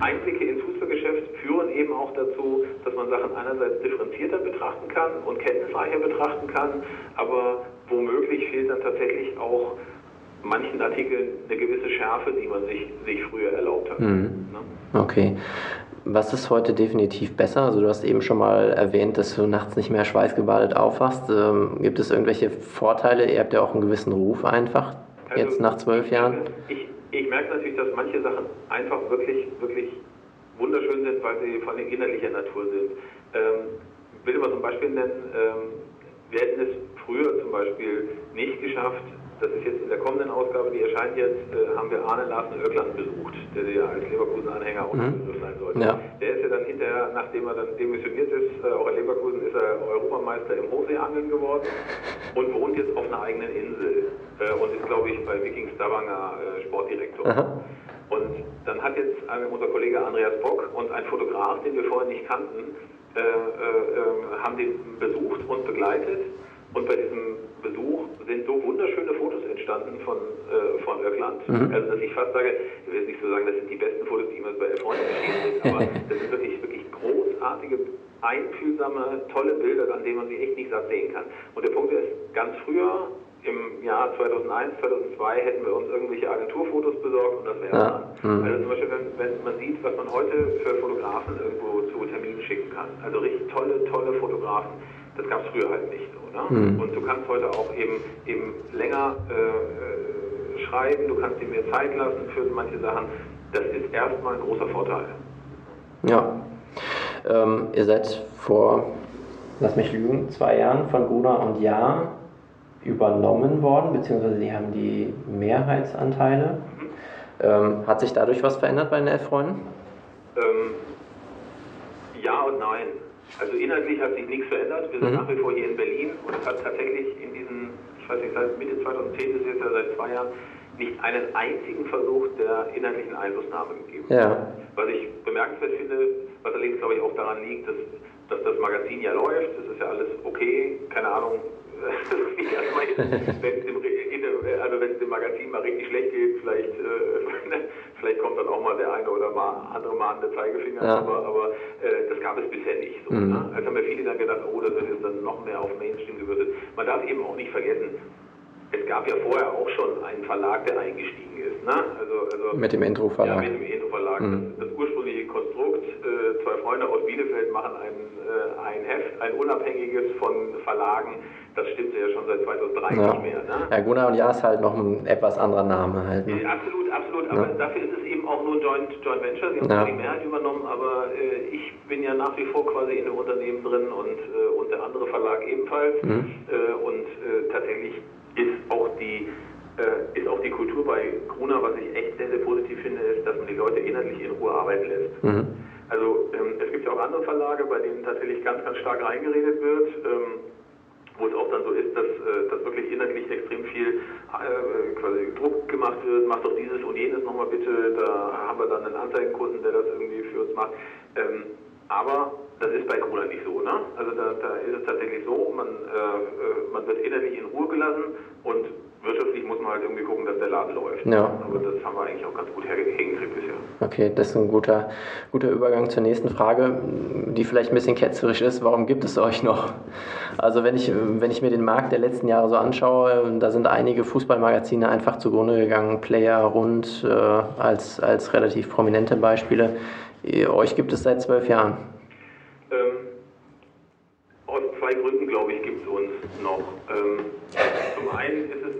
Einblicke ins Fußballgeschäft führen eben auch dazu, dass man Sachen einerseits differenzierter betrachten kann und kenntnisreicher betrachten kann, aber womöglich fehlt dann tatsächlich auch manchen Artikeln eine gewisse Schärfe, die man sich, sich früher erlaubt hat. Mhm. Ne? Okay. Was ist heute definitiv besser? Also du hast eben schon mal erwähnt, dass du nachts nicht mehr schweißgebadet aufwachst. Ähm, gibt es irgendwelche Vorteile? Ihr habt ja auch einen gewissen Ruf einfach, also, jetzt nach zwölf Jahren. Ich, ich merke natürlich, dass manche Sachen einfach wirklich, wirklich wunderschön sind, weil sie von innerlicher Natur sind. Ähm, ich will mal zum Beispiel nennen, ähm, wir hätten es früher zum Beispiel nicht geschafft, das ist jetzt in der kommenden Ausgabe, die erscheint jetzt, äh, haben wir Arne Larsen Öckland besucht, der ja als Leverkusen-Anhänger auch mhm. Sein sollte. Ja. Der ist ja dann hinterher, nachdem er dann demissioniert ist, äh, auch in Leverkusen, ist er Europameister im Hochseeangeln geworden und wohnt jetzt auf einer eigenen Insel äh, und ist, glaube ich, bei Viking Stavanger äh, Sportdirektor. Aha. Und dann hat jetzt unser Kollege Andreas Bock und ein Fotograf, den wir vorher nicht kannten, äh, äh, ähm, haben den besucht und begleitet und bei diesem Besuch sind so wunderschöne Fotos entstanden von, äh, von Öckland. Mhm. Also, dass ich fast sage, ich will nicht so sagen, das sind die besten Fotos, die jemals bei Freunden erschienen sind, aber das sind wirklich, wirklich großartige, einfühlsame, tolle Bilder, an denen man sich echt nicht satt sehen kann. Und der Punkt ist, ganz früher, im Jahr 2001, 2002, hätten wir uns irgendwelche Agenturfotos besorgt und das wäre ja. dann. Mhm. Also zum Beispiel, wenn, wenn man sieht, was man heute für Fotografen irgendwo zu Terminen schicken kann. Also richtig tolle, tolle Fotografen das gab es früher halt nicht so. Ne? Mhm. Und du kannst heute auch eben, eben länger äh, äh, schreiben, du kannst dir mehr Zeit lassen für manche Sachen. Das ist erstmal ein großer Vorteil. Ja. Ähm, ihr seid vor, lass mich lügen, zwei Jahren von Gruner und Jahr übernommen worden, beziehungsweise die haben die Mehrheitsanteile. Mhm. Ähm, hat sich dadurch was verändert bei den Elf Freunden? Ähm, ja und nein. Also inhaltlich hat sich nichts verändert. Wir sind mhm. nach wie vor hier in Berlin und es hat tatsächlich in diesen, ich weiß nicht, seit Mitte 2010 ist jetzt ja seit zwei Jahren, nicht einen einzigen Versuch der inhaltlichen Einflussnahme gegeben. Ja. Was ich bemerkenswert finde, was allerdings glaube ich auch daran liegt, dass, dass das Magazin ja läuft, das ist ja alles okay, keine Ahnung, wenn es dem, also Magazin mal richtig schlecht geht, vielleicht, äh, vielleicht kommt dann auch mal der eine oder mal andere mahnende Zeigefinger, ja. aber, aber äh, das gab es bisher nicht. So, mhm. ne? Also haben ja viele dann gedacht, oh, das wird jetzt dann noch mehr auf Mainstream gewürzt. Man darf eben auch nicht vergessen, es gab ja vorher auch schon einen Verlag, der eingestiegen ist. Ne? Also, also, mit dem Intro-Verlag. Ja, mit dem Intro-Verlag. Mhm. Das, das, ursprüngliche Konstrukt, äh, zwei Freunde aus Bielefeld machen ein, äh, ein Heft, ein unabhängiges von Verlagen. Das stimmt ja schon seit 2003 ja. nicht mehr. Ne? Ja, Gunnar und Ja ist halt noch ein etwas anderer Name halt. Ne? absolut, absolut. Aber dafür ist es eben auch nur ein Joint, Joint Venture. Sie haben ja. die Mehrheit übernommen, aber äh, ich bin ja nach wie vor quasi in dem Unternehmen drin und, äh, und der andere Verlag ebenfalls. Mhm. Äh, und äh, tatsächlich ist auch die äh, ist auch die Kultur bei Gruner, was ich echt sehr, sehr positiv finde, ist, dass man die Leute inhaltlich in Ruhe arbeiten lässt. Mhm. Also ähm, es gibt ja auch andere Verlage, bei denen tatsächlich ganz, ganz stark reingeredet wird. Ähm, wo es auch dann so ist, dass, äh, dass wirklich inhaltlich extrem viel äh, quasi Druck gemacht wird, mach doch dieses und jenes nochmal bitte, da haben wir dann einen Anzeigenkunden, der das irgendwie für uns macht. Ähm, aber das ist bei Gruner nicht so. Ne? Also da, da ist es tatsächlich so, man, äh man wird innerlich in Ruhe gelassen und wirtschaftlich muss man halt irgendwie gucken, dass der Laden läuft. Ja. Aber das haben wir eigentlich auch ganz gut hingekriegt bisher. Okay, das ist ein guter, guter Übergang zur nächsten Frage, die vielleicht ein bisschen ketzerisch ist. Warum gibt es euch noch? Also wenn ich, wenn ich mir den Markt der letzten Jahre so anschaue, da sind einige Fußballmagazine einfach zugrunde gegangen, Player rund äh, als, als relativ prominente Beispiele. Euch gibt es seit zwölf Jahren. Ähm, aus zwei Gründen, glaube ich, gibt es uns noch. Ähm, zum einen ist es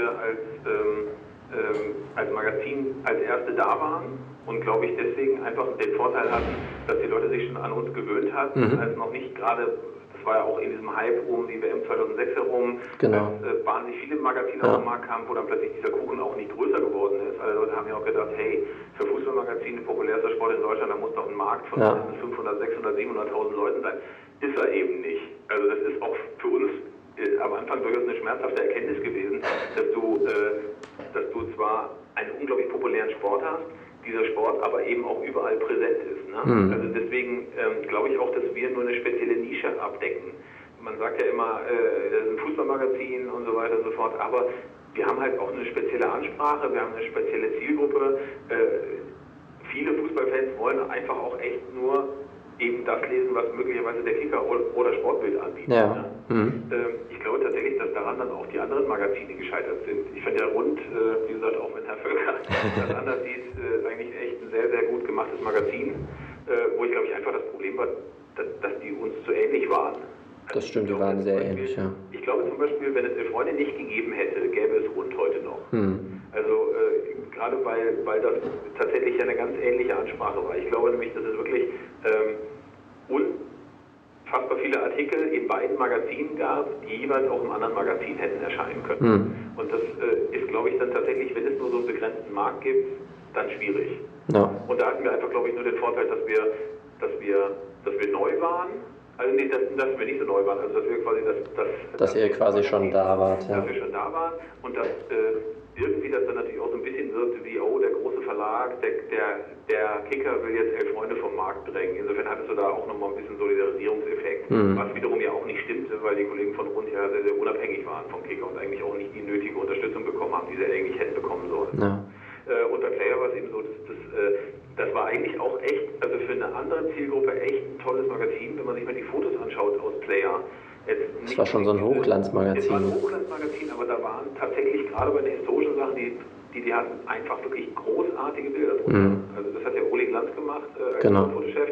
wir als, ähm, ähm, als Magazin als Erste da waren und, glaube ich, deswegen einfach den Vorteil hatten, dass die Leute sich schon an uns gewöhnt hatten, mhm. als noch nicht gerade das war ja auch in diesem Hype um die WM 2006 herum, genau. dass äh, wahnsinnig viele Magazine ja. auf den Markt kamen, wo dann plötzlich dieser Kuchen auch nicht größer geworden ist. Alle Leute haben ja auch gedacht, hey, für Fußballmagazine, populärster Sport in Deutschland, da muss doch ein Markt von ja. 500, 600, 700.000 Leuten sein. Ist er eben nicht. Also das ist auch für uns äh, am Anfang durchaus eine schmerzhafte Erkenntnis gewesen, dass du, äh, dass du zwar einen unglaublich populären Sport hast, dieser Sport aber eben auch überall präsent ist. Ne? Mhm. Also deswegen ähm, glaube ich auch, dass wir nur eine spezielle Nische abdecken. Man sagt ja immer, äh, das ist ein Fußballmagazin und so weiter und so fort, aber wir haben halt auch eine spezielle Ansprache, wir haben eine spezielle Zielgruppe. Äh, viele Fußballfans wollen einfach auch echt nur eben das lesen, was möglicherweise der Kicker oder Sportbild anbietet. Ja. Ne? Mhm. Ähm, ich glaube tatsächlich, dass daran dann auch die anderen Magazine gescheitert sind. Ich finde ja rund, äh, wie gesagt, auch wenn Herr Völker das anders sieht, äh, eigentlich echt ein sehr, sehr gut gemachtes Magazin, äh, wo ich glaube ich einfach das Problem war, dass, dass die uns zu ähnlich waren. Also das stimmt, die waren sehr Beispiel, ähnlich, ja. Ich glaube zum Beispiel, wenn es eine Freundin nicht gegeben hätte, gäbe es rund heute noch. Hm. Also gerade weil, weil das tatsächlich ja eine ganz ähnliche Ansprache war. Ich glaube nämlich, dass es wirklich ähm, unfassbar viele Artikel in beiden Magazinen gab, die jeweils auch im anderen Magazin hätten erscheinen können. Mhm. Und das äh, ist, glaube ich, dann tatsächlich, wenn es nur so einen begrenzten Markt gibt, dann schwierig. Ja. Und da hatten wir einfach, glaube ich, nur den Vorteil, dass wir, dass wir, dass wir neu waren. Also nee, dass, dass wir nicht so neu waren, also dass wir quasi das, das dass, dass ihr quasi schon da wart, ja. Dass wir schon da waren und dass äh, irgendwie das dann natürlich auch so ein bisschen wirkte wie, oh, der große Verlag, der, der, der Kicker will jetzt elf Freunde vom Markt drängen. Insofern hattest du da auch nochmal ein bisschen Solidarisierungseffekt, mhm. was wiederum ja auch nicht stimmte, weil die Kollegen von Rund ja sehr, sehr unabhängig waren vom Kicker und eigentlich auch nicht die nötige Unterstützung bekommen haben, die sie eigentlich hätten bekommen sollen. Ja. Äh, und bei Player war es eben so, dass das, äh, das war eigentlich auch echt, also für eine andere Zielgruppe echt ein tolles Magazin, wenn man sich mal die Fotos anschaut aus Player. Es war schon so ein Hochglanzmagazin. Es war ein Hochglanzmagazin, aber da waren tatsächlich gerade bei den historischen Sachen, die, die, die hatten einfach wirklich großartige Bilder drunter. Mhm. Also das hat ja Uli Glanz gemacht äh, als genau. Fotochef.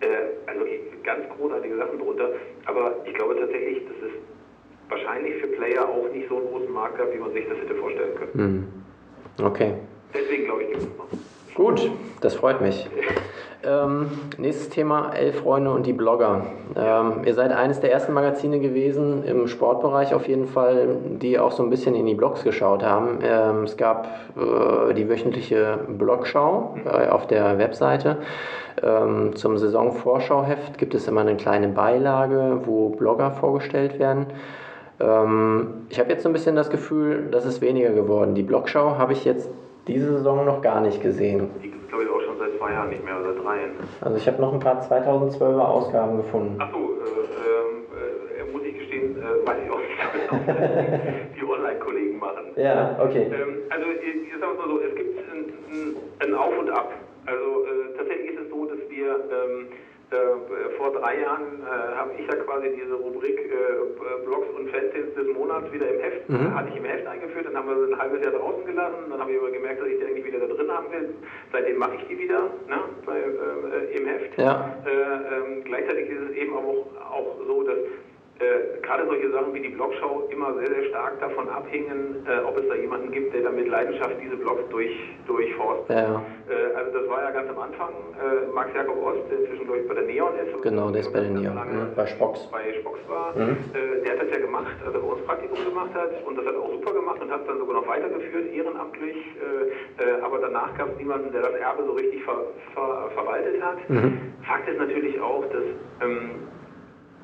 Äh, also ganz großartige Sachen drunter. Aber ich glaube tatsächlich, dass es wahrscheinlich für Player auch nicht so einen großen Markt gab, wie man sich das hätte vorstellen können. Mhm. Okay. Deswegen glaube ich, gibt es noch. Gut, das freut mich. Ähm, nächstes Thema, Elf Freunde und die Blogger. Ähm, ihr seid eines der ersten Magazine gewesen, im Sportbereich auf jeden Fall, die auch so ein bisschen in die Blogs geschaut haben. Ähm, es gab äh, die wöchentliche Blogschau äh, auf der Webseite. Ähm, zum Saisonvorschauheft gibt es immer eine kleine Beilage, wo Blogger vorgestellt werden. Ähm, ich habe jetzt so ein bisschen das Gefühl, das ist weniger geworden. Die Blogschau habe ich jetzt diese Saison noch gar nicht gesehen. Glaube ich, zwei Jahren nicht mehr oder dreien. Also ich habe noch ein paar 2012er Ausgaben gefunden. Achso, äh, äh, muss ich gestehen, äh, weiß ich auch nicht, die Online-Kollegen machen. Ja, okay. Ähm, also ich, sage mal so, es gibt ein, ein, ein, Auf und Ab. Also äh, tatsächlich ist es so, dass wir ähm, Äh, vor drei Jahren äh, habe ich ja quasi diese Rubrik äh, Blogs und Fanzines des Monats wieder im Heft, mhm. hatte ich im Heft eingeführt, dann haben wir sie ein halbes Jahr draußen gelassen, dann habe ich aber gemerkt, dass ich die eigentlich wieder da drin haben will. Seitdem mache ich die wieder ne, bei, äh, im Heft. Ja. Äh, ähm, gleichzeitig ist es eben auch, auch gerade solche Sachen wie die Blogschau immer sehr, sehr stark davon abhängen, äh, ob es da jemanden gibt, der da mit Leidenschaft diese Blogs durch, durchforstet. Ja. Äh, also das war ja ganz am Anfang äh, Max Jakob Ost, der inzwischen glaube ich bei der Neon ist. Genau, der ist bei der Neon, mhm. bei Spox. Bei Spox war. Mhm. Äh, der hat das ja gemacht, also bei uns Praktikum gemacht hat und das hat er auch super gemacht und hat es dann sogar noch weitergeführt, ehrenamtlich. Äh, aber danach gab es niemanden, der das Erbe so richtig ver, ver, verwaltet hat. Mhm. Fakt ist natürlich auch, dass ähm,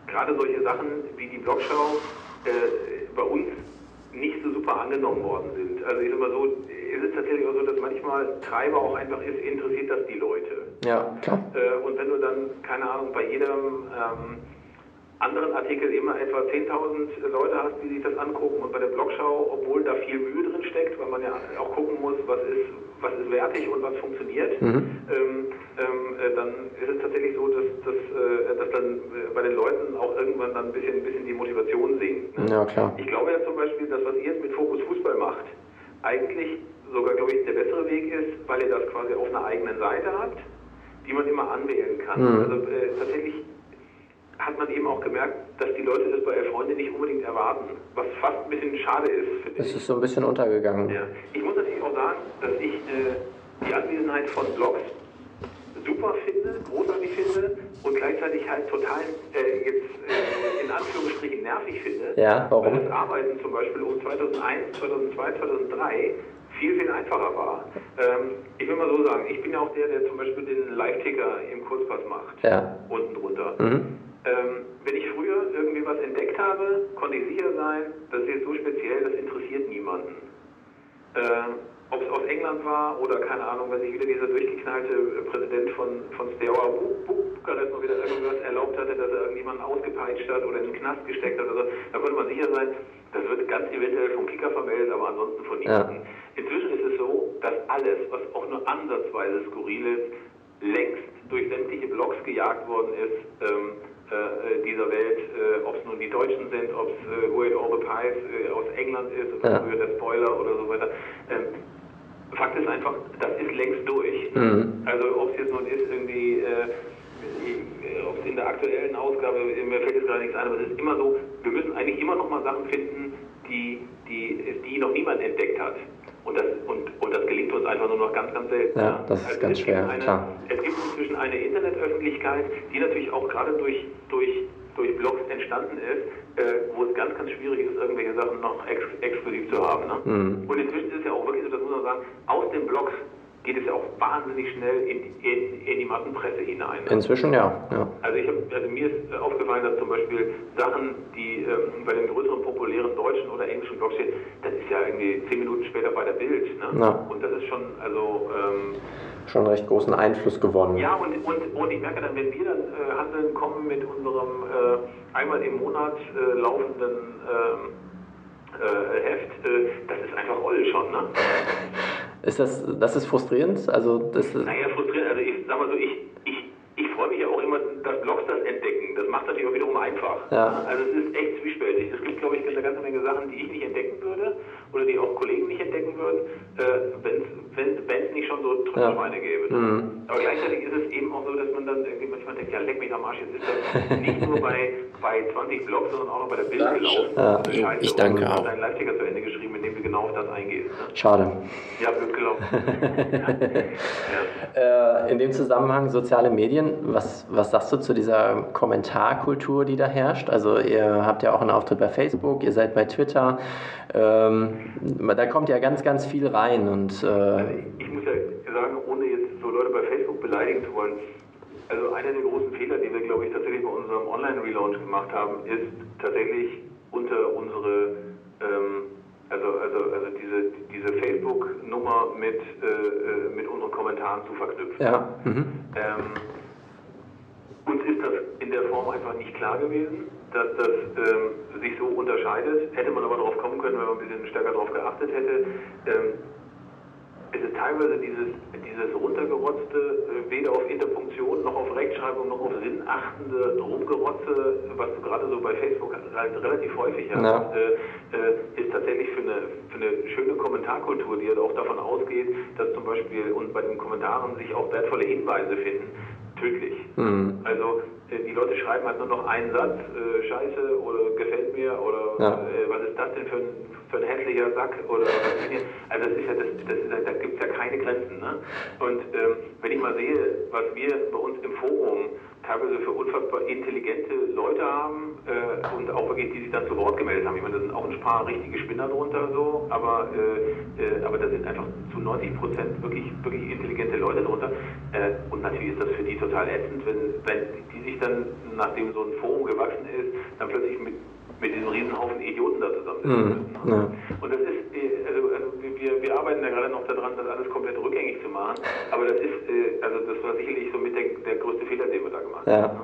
gerade solche Sachen wie die Blogschau äh, bei uns nicht so super angenommen worden sind. Also ich sag mal so, es ist tatsächlich auch so, dass manchmal Treiber auch einfach ist, interessiert das die Leute. Ja, klar. Äh, und wenn du dann, keine Ahnung, bei jedem ähm, anderen Artikel immer etwa 10.000 Leute hast, die sich das angucken und bei der Blogschau, obwohl da viel Mühe drin steckt, weil man ja auch gucken muss, was ist, was ist wertig und was funktioniert, mhm. ähm, ähm, äh, dann ist es tatsächlich so, dass, dass, äh, dass dann äh, bei den Leuten auch irgendwann dann ein bisschen, ein bisschen die Motivation sinkt. Ne? Ja, klar. Ich glaube ja zum Beispiel, dass was ihr jetzt mit Fokus Fußball macht, eigentlich sogar, glaube ich, der bessere Weg ist, weil ihr das quasi auf einer eigenen Seite habt, die man immer anwählen kann. Mhm. Also äh, tatsächlich hat man eben auch gemerkt, dass die Leute das bei Elf Freunde nicht unbedingt erwarten, was fast ein bisschen schade ist. Es ist so ein bisschen untergegangen. Ja. Ich muss natürlich auch sagen, dass ich äh, die Anwesenheit von Blogs super finde, großartig finde und gleichzeitig halt total äh, jetzt äh, in Anführungsstrichen nervig finde. Ja, warum? Weil das Arbeiten zum Beispiel um 2001, 2002, 2003 viel, viel einfacher war. Ähm, ich will mal so sagen, ich bin ja auch der, der zum Beispiel den Live-Ticker im Kurzpass macht. Ja. Unten drunter. Mhm. Ähm, wenn ich früher irgendwie was entdeckt habe, konnte ich sicher sein, das ist jetzt so speziell, das interessiert niemanden. Ähm, ob es aus England war oder keine Ahnung, wenn sich wieder dieser durchgeknallte äh, Präsident von, von Steaua Bukarest noch wieder irgendwas erlaubt hatte, dass er irgendjemanden ausgepeitscht hat oder in den Knast gesteckt hat oder so, da konnte man sicher sein, das wird ganz eventuell vom Kicker vermeldet, aber ansonsten von niemandem. Ja. Inzwischen ist es so, dass alles, was auch nur ansatzweise skurril ist, längst durch sämtliche Blogs gejagt worden ist. Ähm, äh, dieser Welt, äh, ob es nun die Deutschen sind, ob es äh, Who Ate All the Pies äh, aus England ist oder ja. früher der Spoiler oder so weiter. Ähm, Fakt ist einfach, das ist längst durch. Mhm. Also ob es jetzt nun ist irgendwie, äh, ob es in der aktuellen Ausgabe, mir fällt jetzt gerade nichts ein, aber es ist immer so, wir müssen eigentlich immer noch mal Sachen finden, die, die, die noch niemand entdeckt hat. Und das, und, und das gelingt uns einfach nur noch ganz, ganz selten. Ja, das ist also ganz schwer, eine, klar. Es gibt inzwischen eine Internetöffentlichkeit, die natürlich auch gerade durch, durch, durch Blogs entstanden ist, äh, wo es ganz, ganz schwierig ist, irgendwelche Sachen noch ex exklusiv zu haben. Ne? Mhm. Und inzwischen ist es ja auch wirklich so, das muss man sagen, aus den Blogs geht es ja auch wahnsinnig schnell in, in, in die Massenpresse hinein. Ne? Inzwischen ja. ja. Also, ich hab, also mir ist aufgefallen, dass zum Beispiel Sachen, die ähm, bei den größeren populären deutschen oder englischen Blogs stehen, das ist ja irgendwie zehn Minuten später bei der Bild. Ne? Ja. Und das ist schon, also ähm, schon recht großen Einfluss gewonnen. Ja, und, und, und ich merke dann, wenn wir dann äh, handeln kommen mit unserem äh, einmal im Monat äh, laufenden ähm, äh, Heft, äh, das ist einfach Roll schon, ne? Ist das, das ist frustrierend? Also das naja, frustrierend. Also ich sag mal so, ich, ich, ich freue mich ja auch immer, dass Blogs macht natürlich auch wiederum einfach. Ja. Also es ist echt zwiespältig. Es gibt, glaube ich, eine ganze Menge Sachen, die ich nicht entdecken würde oder die auch Kollegen nicht entdecken würden, äh, wenn es nicht schon so Trümmerschweine ja. gäbe. Mhm. Aber gleichzeitig ist es eben auch so, dass man dann irgendwie manchmal denkt, ja leck mich am Arsch, jetzt ist das nicht nur bei, bei 20 Blogs, sondern auch noch bei der Bild gelaufen. Ja, ich, ich danke auch. Du hast deinen Live-Ticker zu Ende geschrieben, in dem du genau auf das eingehst. Ne? Schade. Ja, blöd gelaufen. ja. äh, in dem Zusammenhang soziale Medien, was, was sagst du zu dieser Kommentarkultur, die da herrscht? Also ihr habt ja auch einen Auftritt bei Facebook, ihr seid bei Twitter. Ähm, da kommt ja ganz, ganz viel rein. Und, äh also ich, ich muss ja sagen, ohne jetzt so Leute bei Facebook beleidigen zu wollen, also einer der großen Fehler, die wir, glaube ich, tatsächlich bei unserem Online-Relaunch gemacht haben, ist tatsächlich unter unsere, ähm, also, also, also diese, diese Facebook-Nummer mit, äh, äh mit unseren Kommentaren zu verknüpfen. Ja. Mhm. Ähm, uns ist das in der Form einfach nicht klar gewesen dass das ähm, sich so unterscheidet. Hätte man aber darauf kommen können, wenn man ein bisschen stärker darauf geachtet hätte. Ähm, es ist teilweise dieses, dieses runtergerotzte, äh, weder auf Interpunkt Diskussion, noch auf Rechtschreibung, noch auf Sinn achtende Rumgerotze, was du gerade so bei Facebook halt relativ häufig hast, ja. äh, äh, ist tatsächlich für eine, für eine schöne Kommentarkultur, die halt auch davon ausgeht, dass zum Beispiel und bei den Kommentaren sich auch wertvolle Hinweise finden, tödlich. Mhm. Also äh, die Leute schreiben halt nur noch einen Satz, äh, Scheiße oder gefällt mir oder ja. äh, was ist das denn für ein, für ein hässlicher Sack oder also das ist ja das, das ist, da gibt es ja keine Grenzen. Ne? Und ähm, wenn ich mal sehe, was wir bei uns im Forum teilweise für unfassbar intelligente Leute haben äh, und auch wirklich, die sich dann zu Wort gemeldet haben. Ich meine, da sind auch ein paar richtige Spinner drunter so, aber, äh, äh, aber da sind einfach zu 90 Prozent wirklich, wirklich intelligente Leute drunter. Äh, und natürlich ist das für die total ätzend, wenn, wenn die sich dann, nachdem so ein Forum gewachsen ist, dann plötzlich mit mit diesem Riesenhaufen Idioten da zusammensitzen mhm. müssen. Ja. Und das ist, äh, also, also wir, wir arbeiten ja gerade noch daran, das alles komplett rückgängig zu machen, aber das ist, äh, also das war sicherlich so mit der, der größte Fehler, den wir da gemacht ja. haben.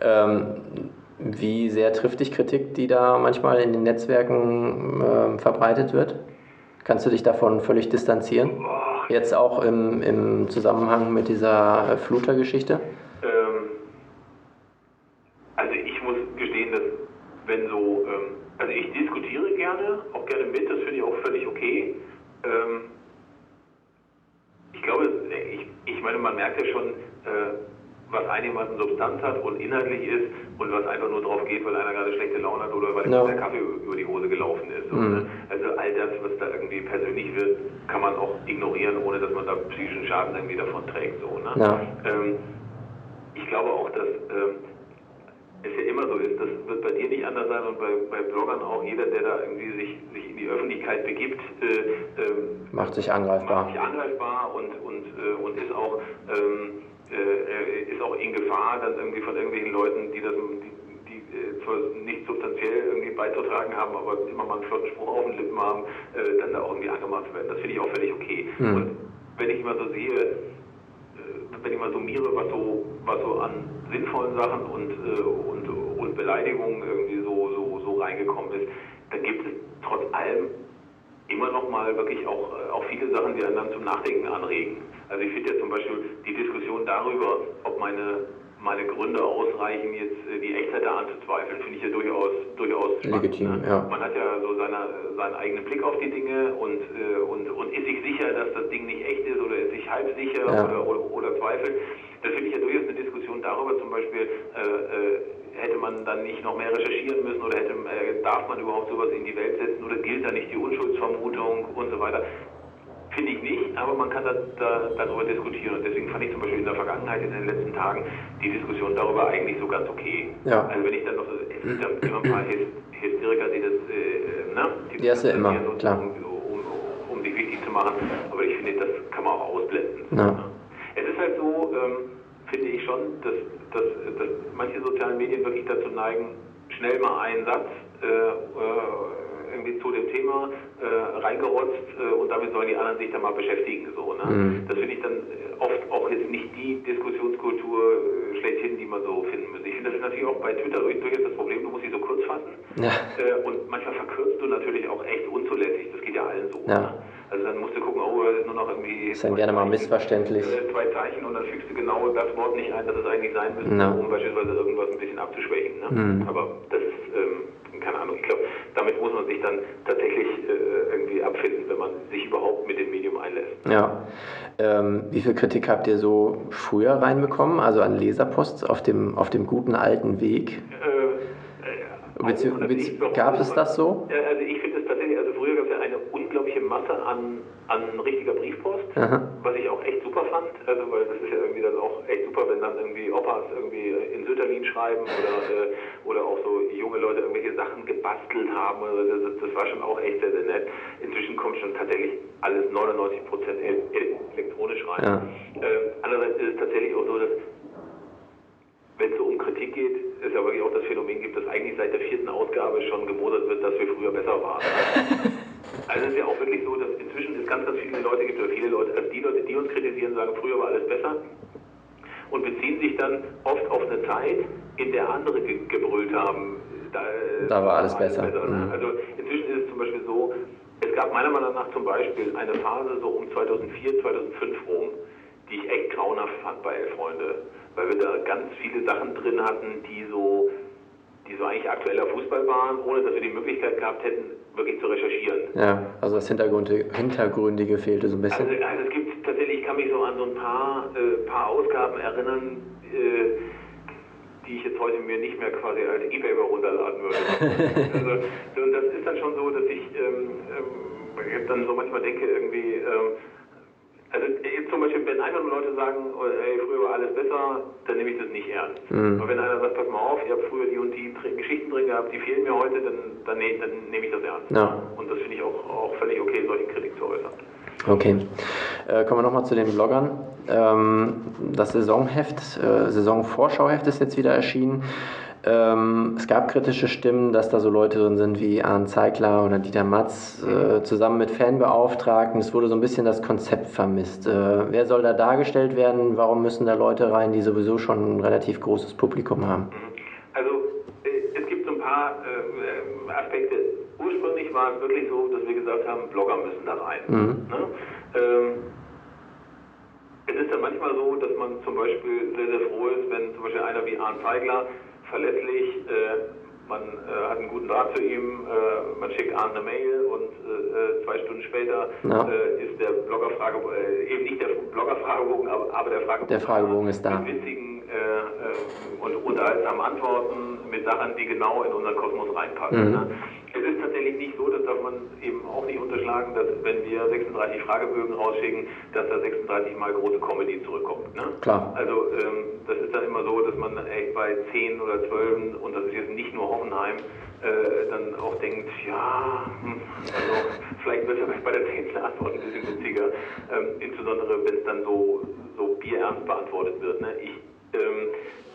Ähm, wie sehr trifft dich Kritik, die da manchmal in den Netzwerken äh, verbreitet wird? Kannst du dich davon völlig distanzieren? Jetzt auch im, im Zusammenhang mit dieser Fluter-Geschichte? Ähm, also ich muss gestehen, dass wenn so, ähm, also ich diskutiere gerne, auch gerne mit, das finde ich auch völlig okay. Ähm, ich glaube, ich, ich meine, man merkt ja schon, äh, was einigermaßen Substanz hat und inhaltlich ist und was einfach nur drauf geht, weil einer gerade schlechte Laune hat oder weil no. der Kaffee über die Hose gelaufen ist. Ne? Also all das, was da irgendwie persönlich wird, kann man auch ignorieren, ohne dass man da psychischen Schaden irgendwie davon trägt. So, ne? No. Ähm, ich glaube auch, dass ähm, es ja immer so ist, das wird bei dir nicht anders sein und bei, bei Bloggern auch, jeder, der da irgendwie sich, sich in die Öffentlichkeit begibt, äh, äh, macht sich angreifbar. Macht sich angreifbar und, und, äh, und ist auch ähm, äh, ist auch in Gefahr, dann irgendwie von irgendwelchen Leuten, die das die, die äh, zwar nicht substanziell irgendwie beizutragen haben, aber immer mal einen flotten Spruch auf den Lippen haben, äh, dann da auch irgendwie angemacht zu werden. Das finde ich auch völlig okay. Mhm. Und wenn ich immer so sehe, wenn ich mal summiere, was so, was so an sinnvollen Sachen und, äh, und, und Beleidigungen irgendwie so, so, so reingekommen ist, dann gibt es trotz allem immer noch mal wirklich auch, äh, auch viele Sachen, die einen dann zum Nachdenken anregen. Also ich finde ja zum Beispiel die Diskussion darüber, ob meine meine Gründe ausreichen, jetzt äh, die Echtheit da anzuzweifeln, finde ich ja durchaus, durchaus spannend. Legitim, ne? ja. Man hat ja so seine, seinen eigenen Blick auf die Dinge und, äh, und, und ist sich sicher, dass das Ding nicht echt ist oder ist sich halb sicher ja. oder, oder, oder, zweifelt. Das finde ich ja durchaus eine Diskussion darüber, zum Beispiel, äh, äh, hätte man dann nicht noch mehr recherchieren müssen oder hätte, äh, darf man überhaupt sowas in die Welt setzen oder gilt da nicht die Unschuldsvermutung und so weiter. Finde ich nicht, aber man kann da, da, darüber diskutieren. Und deswegen fand ich zum Beispiel in der Vergangenheit, in den letzten Tagen, die Diskussion darüber eigentlich so ganz okay. Ja. Also wenn ich dann noch, es gibt ja immer ein paar Hysteriker, die das, äh, ne? Die, die das ja immer, so, klar. Um, um, um, sich wichtig zu machen. Aber ich finde, das kann man auch ausblenden. Ja. Ne? Es ist halt so, ähm, finde ich schon, dass, dass, dass manche sozialen Medien wirklich dazu neigen, schnell mal einen Satz äh, äh, irgendwie zu dem Thema äh, reingerotzt äh, und damit sollen die anderen sich dann mal beschäftigen. So, ne? Mhm. Das finde ich dann äh, oft auch jetzt nicht die Diskussionskultur äh, schlechthin, die man so finden müsste. Ich finde das ist natürlich auch bei Twitter durchaus das Problem, du musst sie so kurz fassen. Ja. Äh, und manchmal verkürzt du natürlich auch echt unzulässig. Das geht ja allen so. Ja. Ne? Also dann musst du gucken, oh, das ist nur noch irgendwie. Ist dann gerne mal missverständlich. Äh, zwei Zeichen und dann fügst du genau das Wort nicht ein, das es eigentlich sein müsste, no. um beispielsweise irgendwas ein bisschen abzuschwächen. Ne? Mhm. Aber das ist, ähm, keine Ahnung, ich glaube, damit muss man sich dann tatsächlich äh, irgendwie abfinden, wenn man sich überhaupt mit dem Medium einlässt. Ja. Ähm, wie viel Kritik habt ihr so früher reinbekommen, also an Leserpost auf dem, auf dem guten alten Weg? Äh, äh, gab es das so? Also ich finde es tatsächlich, also früher gab es ja eine unglaubliche Masse an, an richtiger Briefpost, Aha. was ich auch echt super fand, also weil das ist ja irgendwie dann auch echt super, wenn dann irgendwie Opas irgendwie in Sütterlin schreiben oder, äh, oder auch so junge Leute irgendwelche Sachen gebastelt haben, also das, das war schon auch echt sehr, sehr nett. Inzwischen kommt schon tatsächlich alles 99 Prozent elektronisch rein. Ja. Äh, andererseits ist es tatsächlich auch so, dass wenn es so um Kritik geht, es ja wirklich auch das Phänomen gibt, dass eigentlich seit der vierten Ausgabe schon gemodert wird, dass wir früher besser waren. Also es ist ja auch wirklich so, dass inzwischen es ganz, ganz viele Leute gibt, oder viele Leute, also die Leute, die uns kritisieren, sagen, früher war alles besser und beziehen sich dann oft auf eine Zeit, in der andere ge gebrüllt haben. Da, da war alles besser. besser ne? mhm. Also inzwischen ist es zum Beispiel so, es gab meiner Meinung nach zum Beispiel eine Phase so um 2004, 2005 rum, die ich echt grauenhaft fand bei Elf Freunde, weil wir da ganz viele Sachen drin hatten, die so, die so eigentlich aktueller Fußball waren, ohne dass wir die Möglichkeit gehabt hätten, wirklich zu recherchieren. Ja, also das Hintergründige, Hintergründige fehlte so ein bisschen. Also, also, es gibt tatsächlich, ich kann mich so an so ein paar, äh, paar Ausgaben erinnern, äh, die ich jetzt heute mir nicht mehr quasi als E-Paper runterladen würde. also, so, das ist dann schon so, dass ich ähm, ähm, dann so manchmal denke, irgendwie, ähm, also jetzt zum Beispiel, wenn einfach nur Leute sagen, oh, ey, früher war alles besser, dann nehme ich das nicht ernst. Mhm. Aber wenn einer sagt, pass mal auf, ihr habt früher die und die Geschichten drin gehabt, die fehlen mir heute, dann, dann, ne, dann nehme ich das ernst. Ja. Und das finde ich auch, auch völlig okay, solche Kritik zu äußern. Okay. Äh, kommen wir nochmal zu den Bloggern. Ähm, das Saisonheft, äh, Saisonvorschauheft ist jetzt wieder erschienen. Ähm, es gab kritische Stimmen, dass da so Leute drin sind wie Arndt Zeigler oder Dieter Matz, äh, zusammen mit Fanbeauftragten. Es wurde so ein bisschen das Konzept vermisst. Äh, wer soll da dargestellt werden? Warum müssen da Leute rein, die sowieso schon ein relativ großes Publikum haben? Also, äh, es gibt so ein paar äh, Aspekte. Ursprünglich war es wirklich so, dass wir gesagt haben, Blogger müssen da rein. Mhm. Ne? Ähm, es ist dann manchmal so, dass man zum Beispiel sehr, sehr froh ist, wenn zum Beispiel einer wie Arndt Zeigler verlässlich. Äh, man äh, hat einen guten Draht zu ihm, äh, man schickt Arndt eine Mail und zwei Stunden später ja. ist der Bloggerfrage eben nicht der Bloggerfragebogen, aber, aber der Fragebogen, der Fragebogen ist da. Mit witzigen und unterhaltsamen Antworten mit Sachen, die genau in unseren Kosmos reinpassen. Mhm. Ne? Es ist tatsächlich nicht so, das darf man eben auch nicht unterschlagen, dass wenn wir 36 Fragebögen rausschicken, dass da 36 Mal große Comedy zurückkommt. Ne? Klar. Also ähm, das ist dann immer so, dass man echt bei 10 oder 12, und das ist jetzt nicht nur Hoffenheim, äh, dann auch denkt, ja, hm, also vielleicht wird es bei der 10. Antwort ein bisschen witziger, ähm, insbesondere wenn es dann so, so bierernst beantwortet wird. Ne? Ich ähm,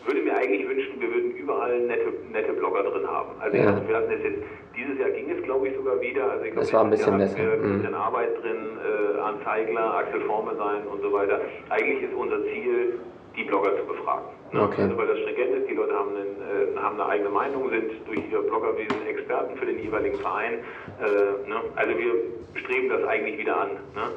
würde mir eigentlich wünschen, wir würden überall nette, nette Blogger drin haben. Also ja. wir hatten es jetzt, dieses Jahr ging es glaube ich sogar wieder. Also ich glaube, das war ein bisschen besser. Äh, mhm. Arbeit drin, äh, Arndt Zeigler, Axel Formesein und so weiter. Eigentlich ist unser Ziel, die Blogger zu befragen. Ne? Okay. Also weil das stringent ist, die Leute haben, einen, äh, haben eine eigene Meinung, sind durch ihr Bloggerwesen Experten für den jeweiligen Verein. Äh, ne? Also wir streben das eigentlich wieder an. Ne?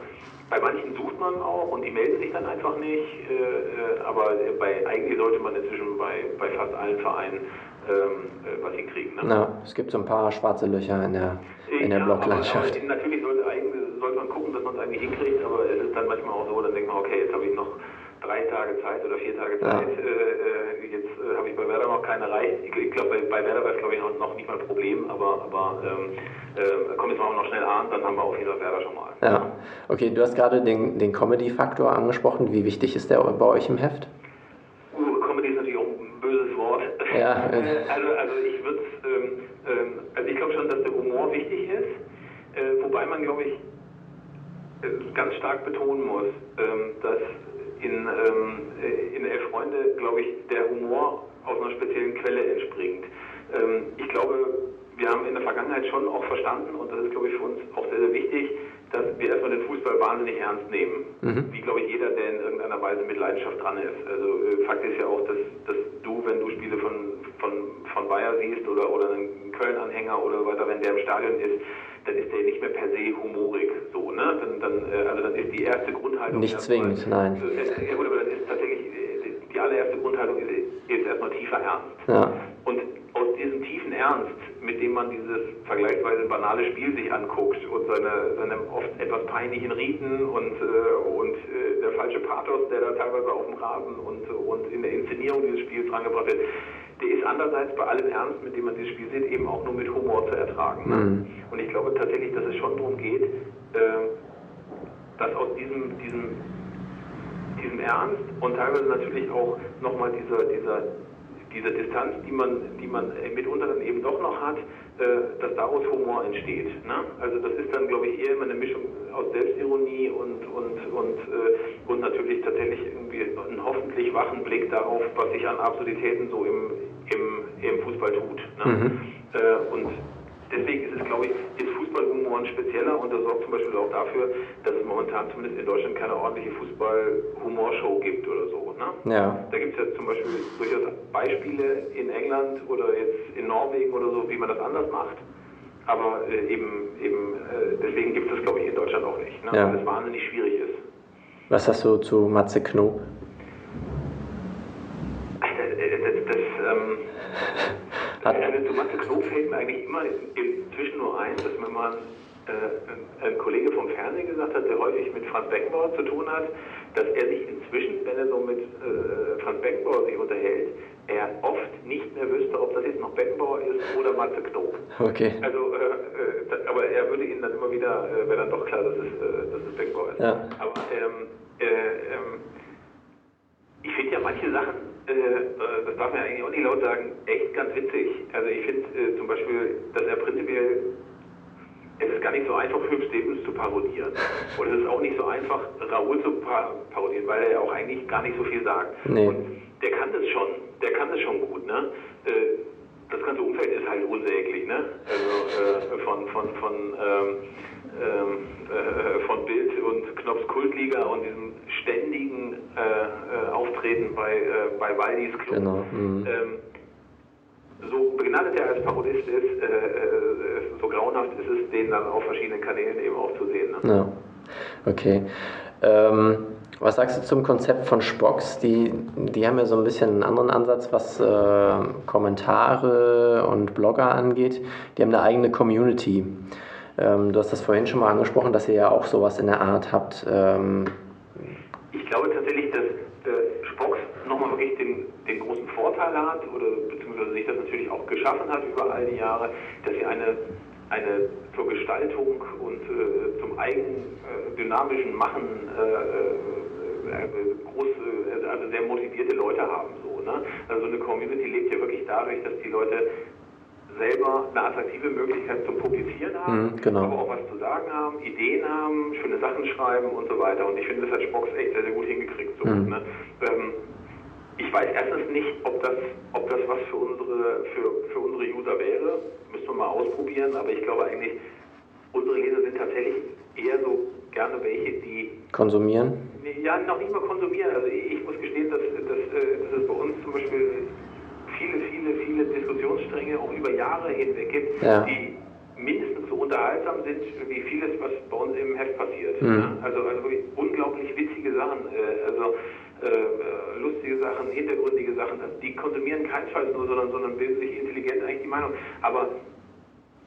Bei manchen sucht man auch und die melden sich dann einfach nicht, äh, äh aber bei, eigentlich sollte man inzwischen bei, bei fast allen Vereinen ähm, äh, was hinkriegen. Ne? Na, es gibt so ein paar schwarze Löcher in der, in der ja, Bloglandschaft. Aber, aber natürlich sollte, sollte man gucken, dass man es eigentlich hinkriegt, aber es ist dann manchmal auch so, dann denkt man, okay, jetzt habe ich noch drei Tage Zeit oder vier Tage Zeit. Ja. Äh, äh jetzt äh, habe ich bei Werder noch keine erreicht. Ich, ich glaube, bei, bei Werder wäre es, glaube ich, noch, noch, nicht mal ein Problem, aber, aber ähm, äh, kommt jetzt mal noch schnell an, dann haben wir auf jeden Fall Werder schon mal. Ja, okay, du hast gerade den, den Comedy-Faktor angesprochen. Wie wichtig ist der bei euch im Heft? Uh, Comedy ist natürlich auch ein böses Wort. Ja. also, also ich würde ähm, ähm, also ich glaube schon, dass der Humor wichtig ist, äh, wobei man, glaube ich, äh, ganz stark betonen muss, ähm, dass in, ähm, äh, in Elf Freunde, glaube ich, der Humor aus einer speziellen Quelle entspringt. Ähm, ich glaube, wir haben in der Vergangenheit schon auch verstanden, und das ist, glaube ich, für uns auch sehr, sehr wichtig, dass wir erstmal den Fußball wahnsinnig ernst nehmen. Mhm. Wie, glaube ich, jeder, der in irgendeiner Weise mit Leidenschaft dran ist. Also äh, Fakt ist ja auch, dass, dass du, wenn du Spiele von, von, von Bayer siehst oder, oder einen Köln-Anhänger oder weiter, wenn der im Stadion ist, dann ist der nicht mehr per se humorig so, ne? Dann, dann, äh, also dann ist die erste Grundhaltung. Nicht zwingend, nein. ja gut, aber dann ist tatsächlich äh, die allererste Grundhaltung ist, ist erstmal tiefer Ernst. Ja. Und aus diesem tiefen Ernst, mit dem man dieses vergleichsweise banale Spiel sich anguckt und seine, seine oft etwas peinlichen Riten und, äh, und äh, der falsche Pathos, der da teilweise auf dem Rasen und, und in der Inszenierung dieses Spiels drangebracht wird, der ist andererseits bei allem Ernst, mit dem man dieses Spiel sieht, eben auch nur mit Humor zu ertragen. Ne? Mhm. Und ich glaube tatsächlich, dass es schon darum geht, äh, dass aus diesem, diesem, diesem Ernst und teilweise natürlich auch nochmal dieser, dieser diese Distanz, die man, die man mitunter dann eben doch noch hat, äh, dass daraus Humor entsteht. Ne? Also das ist dann, glaube ich, eher immer eine Mischung aus Selbstironie und, und, und, äh, und natürlich tatsächlich irgendwie einen hoffentlich wachen Blick darauf, was sich an Absurditäten so im, im, im Fußball tut. Ne? Mhm. Äh, und deswegen ist es, glaube ich, ist Fußballhumor ein spezieller und das sorgt zum Beispiel auch dafür, dass es momentan zumindest in Deutschland keine ordentliche Fußball-Humorshow gibt oder so. Ne? Ja. Da gibt es ja zum Beispiel durchaus Beispiele in England oder jetzt in Norwegen oder so, wie man das anders macht. Aber äh, eben, eben äh, deswegen gibt es das, glaube ich, in Deutschland auch nicht, ne? ja. weil es wahnsinnig schwierig ist. Was hast du zu Matze Knob? Das, das, das, ähm, also zu Matze Knob fällt mir eigentlich immer inzwischen nur ein, dass mir mal äh, ein Kollege vom Fernsehen gesagt hat, der häufig mit Franz Beckenbauer zu tun hat, dass er sich inzwischen, wenn er so mit äh, Franz Beckenbauer sich unterhält, er oft nicht mehr wüsste, ob das jetzt noch Beckenbauer ist oder Matze Knob. Okay. Also, äh, äh, aber er würde ihn dann immer wieder, äh, wäre dann doch klar, dass es, äh, dass es Beckenbauer ist. Ja. Aber ähm, äh, ähm, ich finde ja manche Sachen, äh, das darf man eigentlich auch nicht laut sagen, echt ganz witzig. Also ich finde zum Beispiel, dass er prinzipiell es ist gar nicht so einfach, Hüb Stevens zu parodieren. Und es ist auch nicht so einfach, Raoul zu parodieren, weil er ja auch eigentlich gar nicht so viel sagt. Nee. Und der kann das schon, der kann das schon gut, ne? Äh, das ganze Umfeld ist halt unsäglich, ne? Also äh, von, von, von, ähm, ähm, äh, von Bild und Knops Kultliga und diesem ständigen äh, äh, Auftreten bei, äh, bei Waldis Club. Genau. Mhm. Ähm, so begnadet er als Parodist ist, äh, äh, so grauenhaft ist es, den dann auf verschiedenen Kanälen eben auch zu sehen. Ne? Ja, okay. Ähm, was sagst du zum Konzept von Spox? Die, die haben ja so ein bisschen einen anderen Ansatz, was äh, Kommentare und Blogger angeht. Die haben eine eigene Community. Ähm, du hast das vorhin schon mal angesprochen, dass ihr ja auch sowas in der Art habt. Ähm, ich glaube tatsächlich, dass äh, Spox nochmal wirklich den, den großen Vorteil hat, oder beziehungsweise sich das natürlich auch geschaffen hat über all die Jahre, dass sie eine, eine zur Gestaltung und äh, zum eigenen äh, dynamischen Machen äh, äh, groß, also sehr motivierte Leute haben. So, ne? Also eine Community lebt ja wirklich dadurch, dass die Leute selber eine attraktive Möglichkeit zum Publizieren haben, Mhm, genau. aber auch was zu sagen haben, Ideen haben, schöne Sachen schreiben und so weiter. Und ich finde, das hat Spox echt sehr, sehr gut hingekriegt. So, Mhm. ne? ähm, ich weiß erstens nicht, ob das, ob das was für unsere, für, für unsere User wäre. Müssen wir mal ausprobieren, aber ich glaube eigentlich, unsere Leser sind tatsächlich eher so gerne welche, die konsumieren? ja, noch nicht mal konsumieren. Also ich, muss gestehen, dass, dass, äh, dass es bei uns zum Beispiel viele, viele, viele Diskussionsstränge auch über Jahre hinweg gibt, Ja. die mindestens so unterhaltsam sind wie vieles, was bei uns im Heft passiert. Mhm. Also, also unglaublich witzige Sachen, äh, also äh, äh, lustige Sachen, hintergründige Sachen, also die konsumieren keinesfalls nur, sondern, sondern bilden sich intelligent eigentlich die Meinung. Aber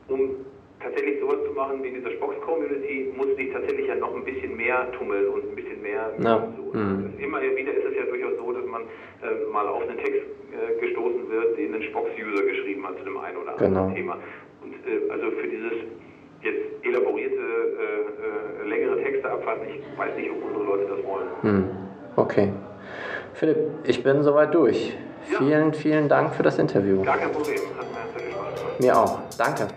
um tatsächlich sowas zu machen wie diese Spox-Community, muss sich tatsächlich ja noch ein bisschen mehr tummeln und ein bisschen mehr Ja. so. Mhm. Immer wieder ist es ja durchaus so, dass man äh, mal auf einen Text äh, gestoßen wird, den ein Spox-User geschrieben hat zu dem einen oder anderen Genau. Thema. Und äh, also für dieses jetzt elaborierte, äh, äh, längere Texte abfassen, ich weiß nicht, ob unsere Leute das wollen. Hm. Okay. Philipp, ich bin soweit durch. Ja. Vielen, vielen Dank für das Interview. Gar kein Problem, hat mir. Mir auch. Danke.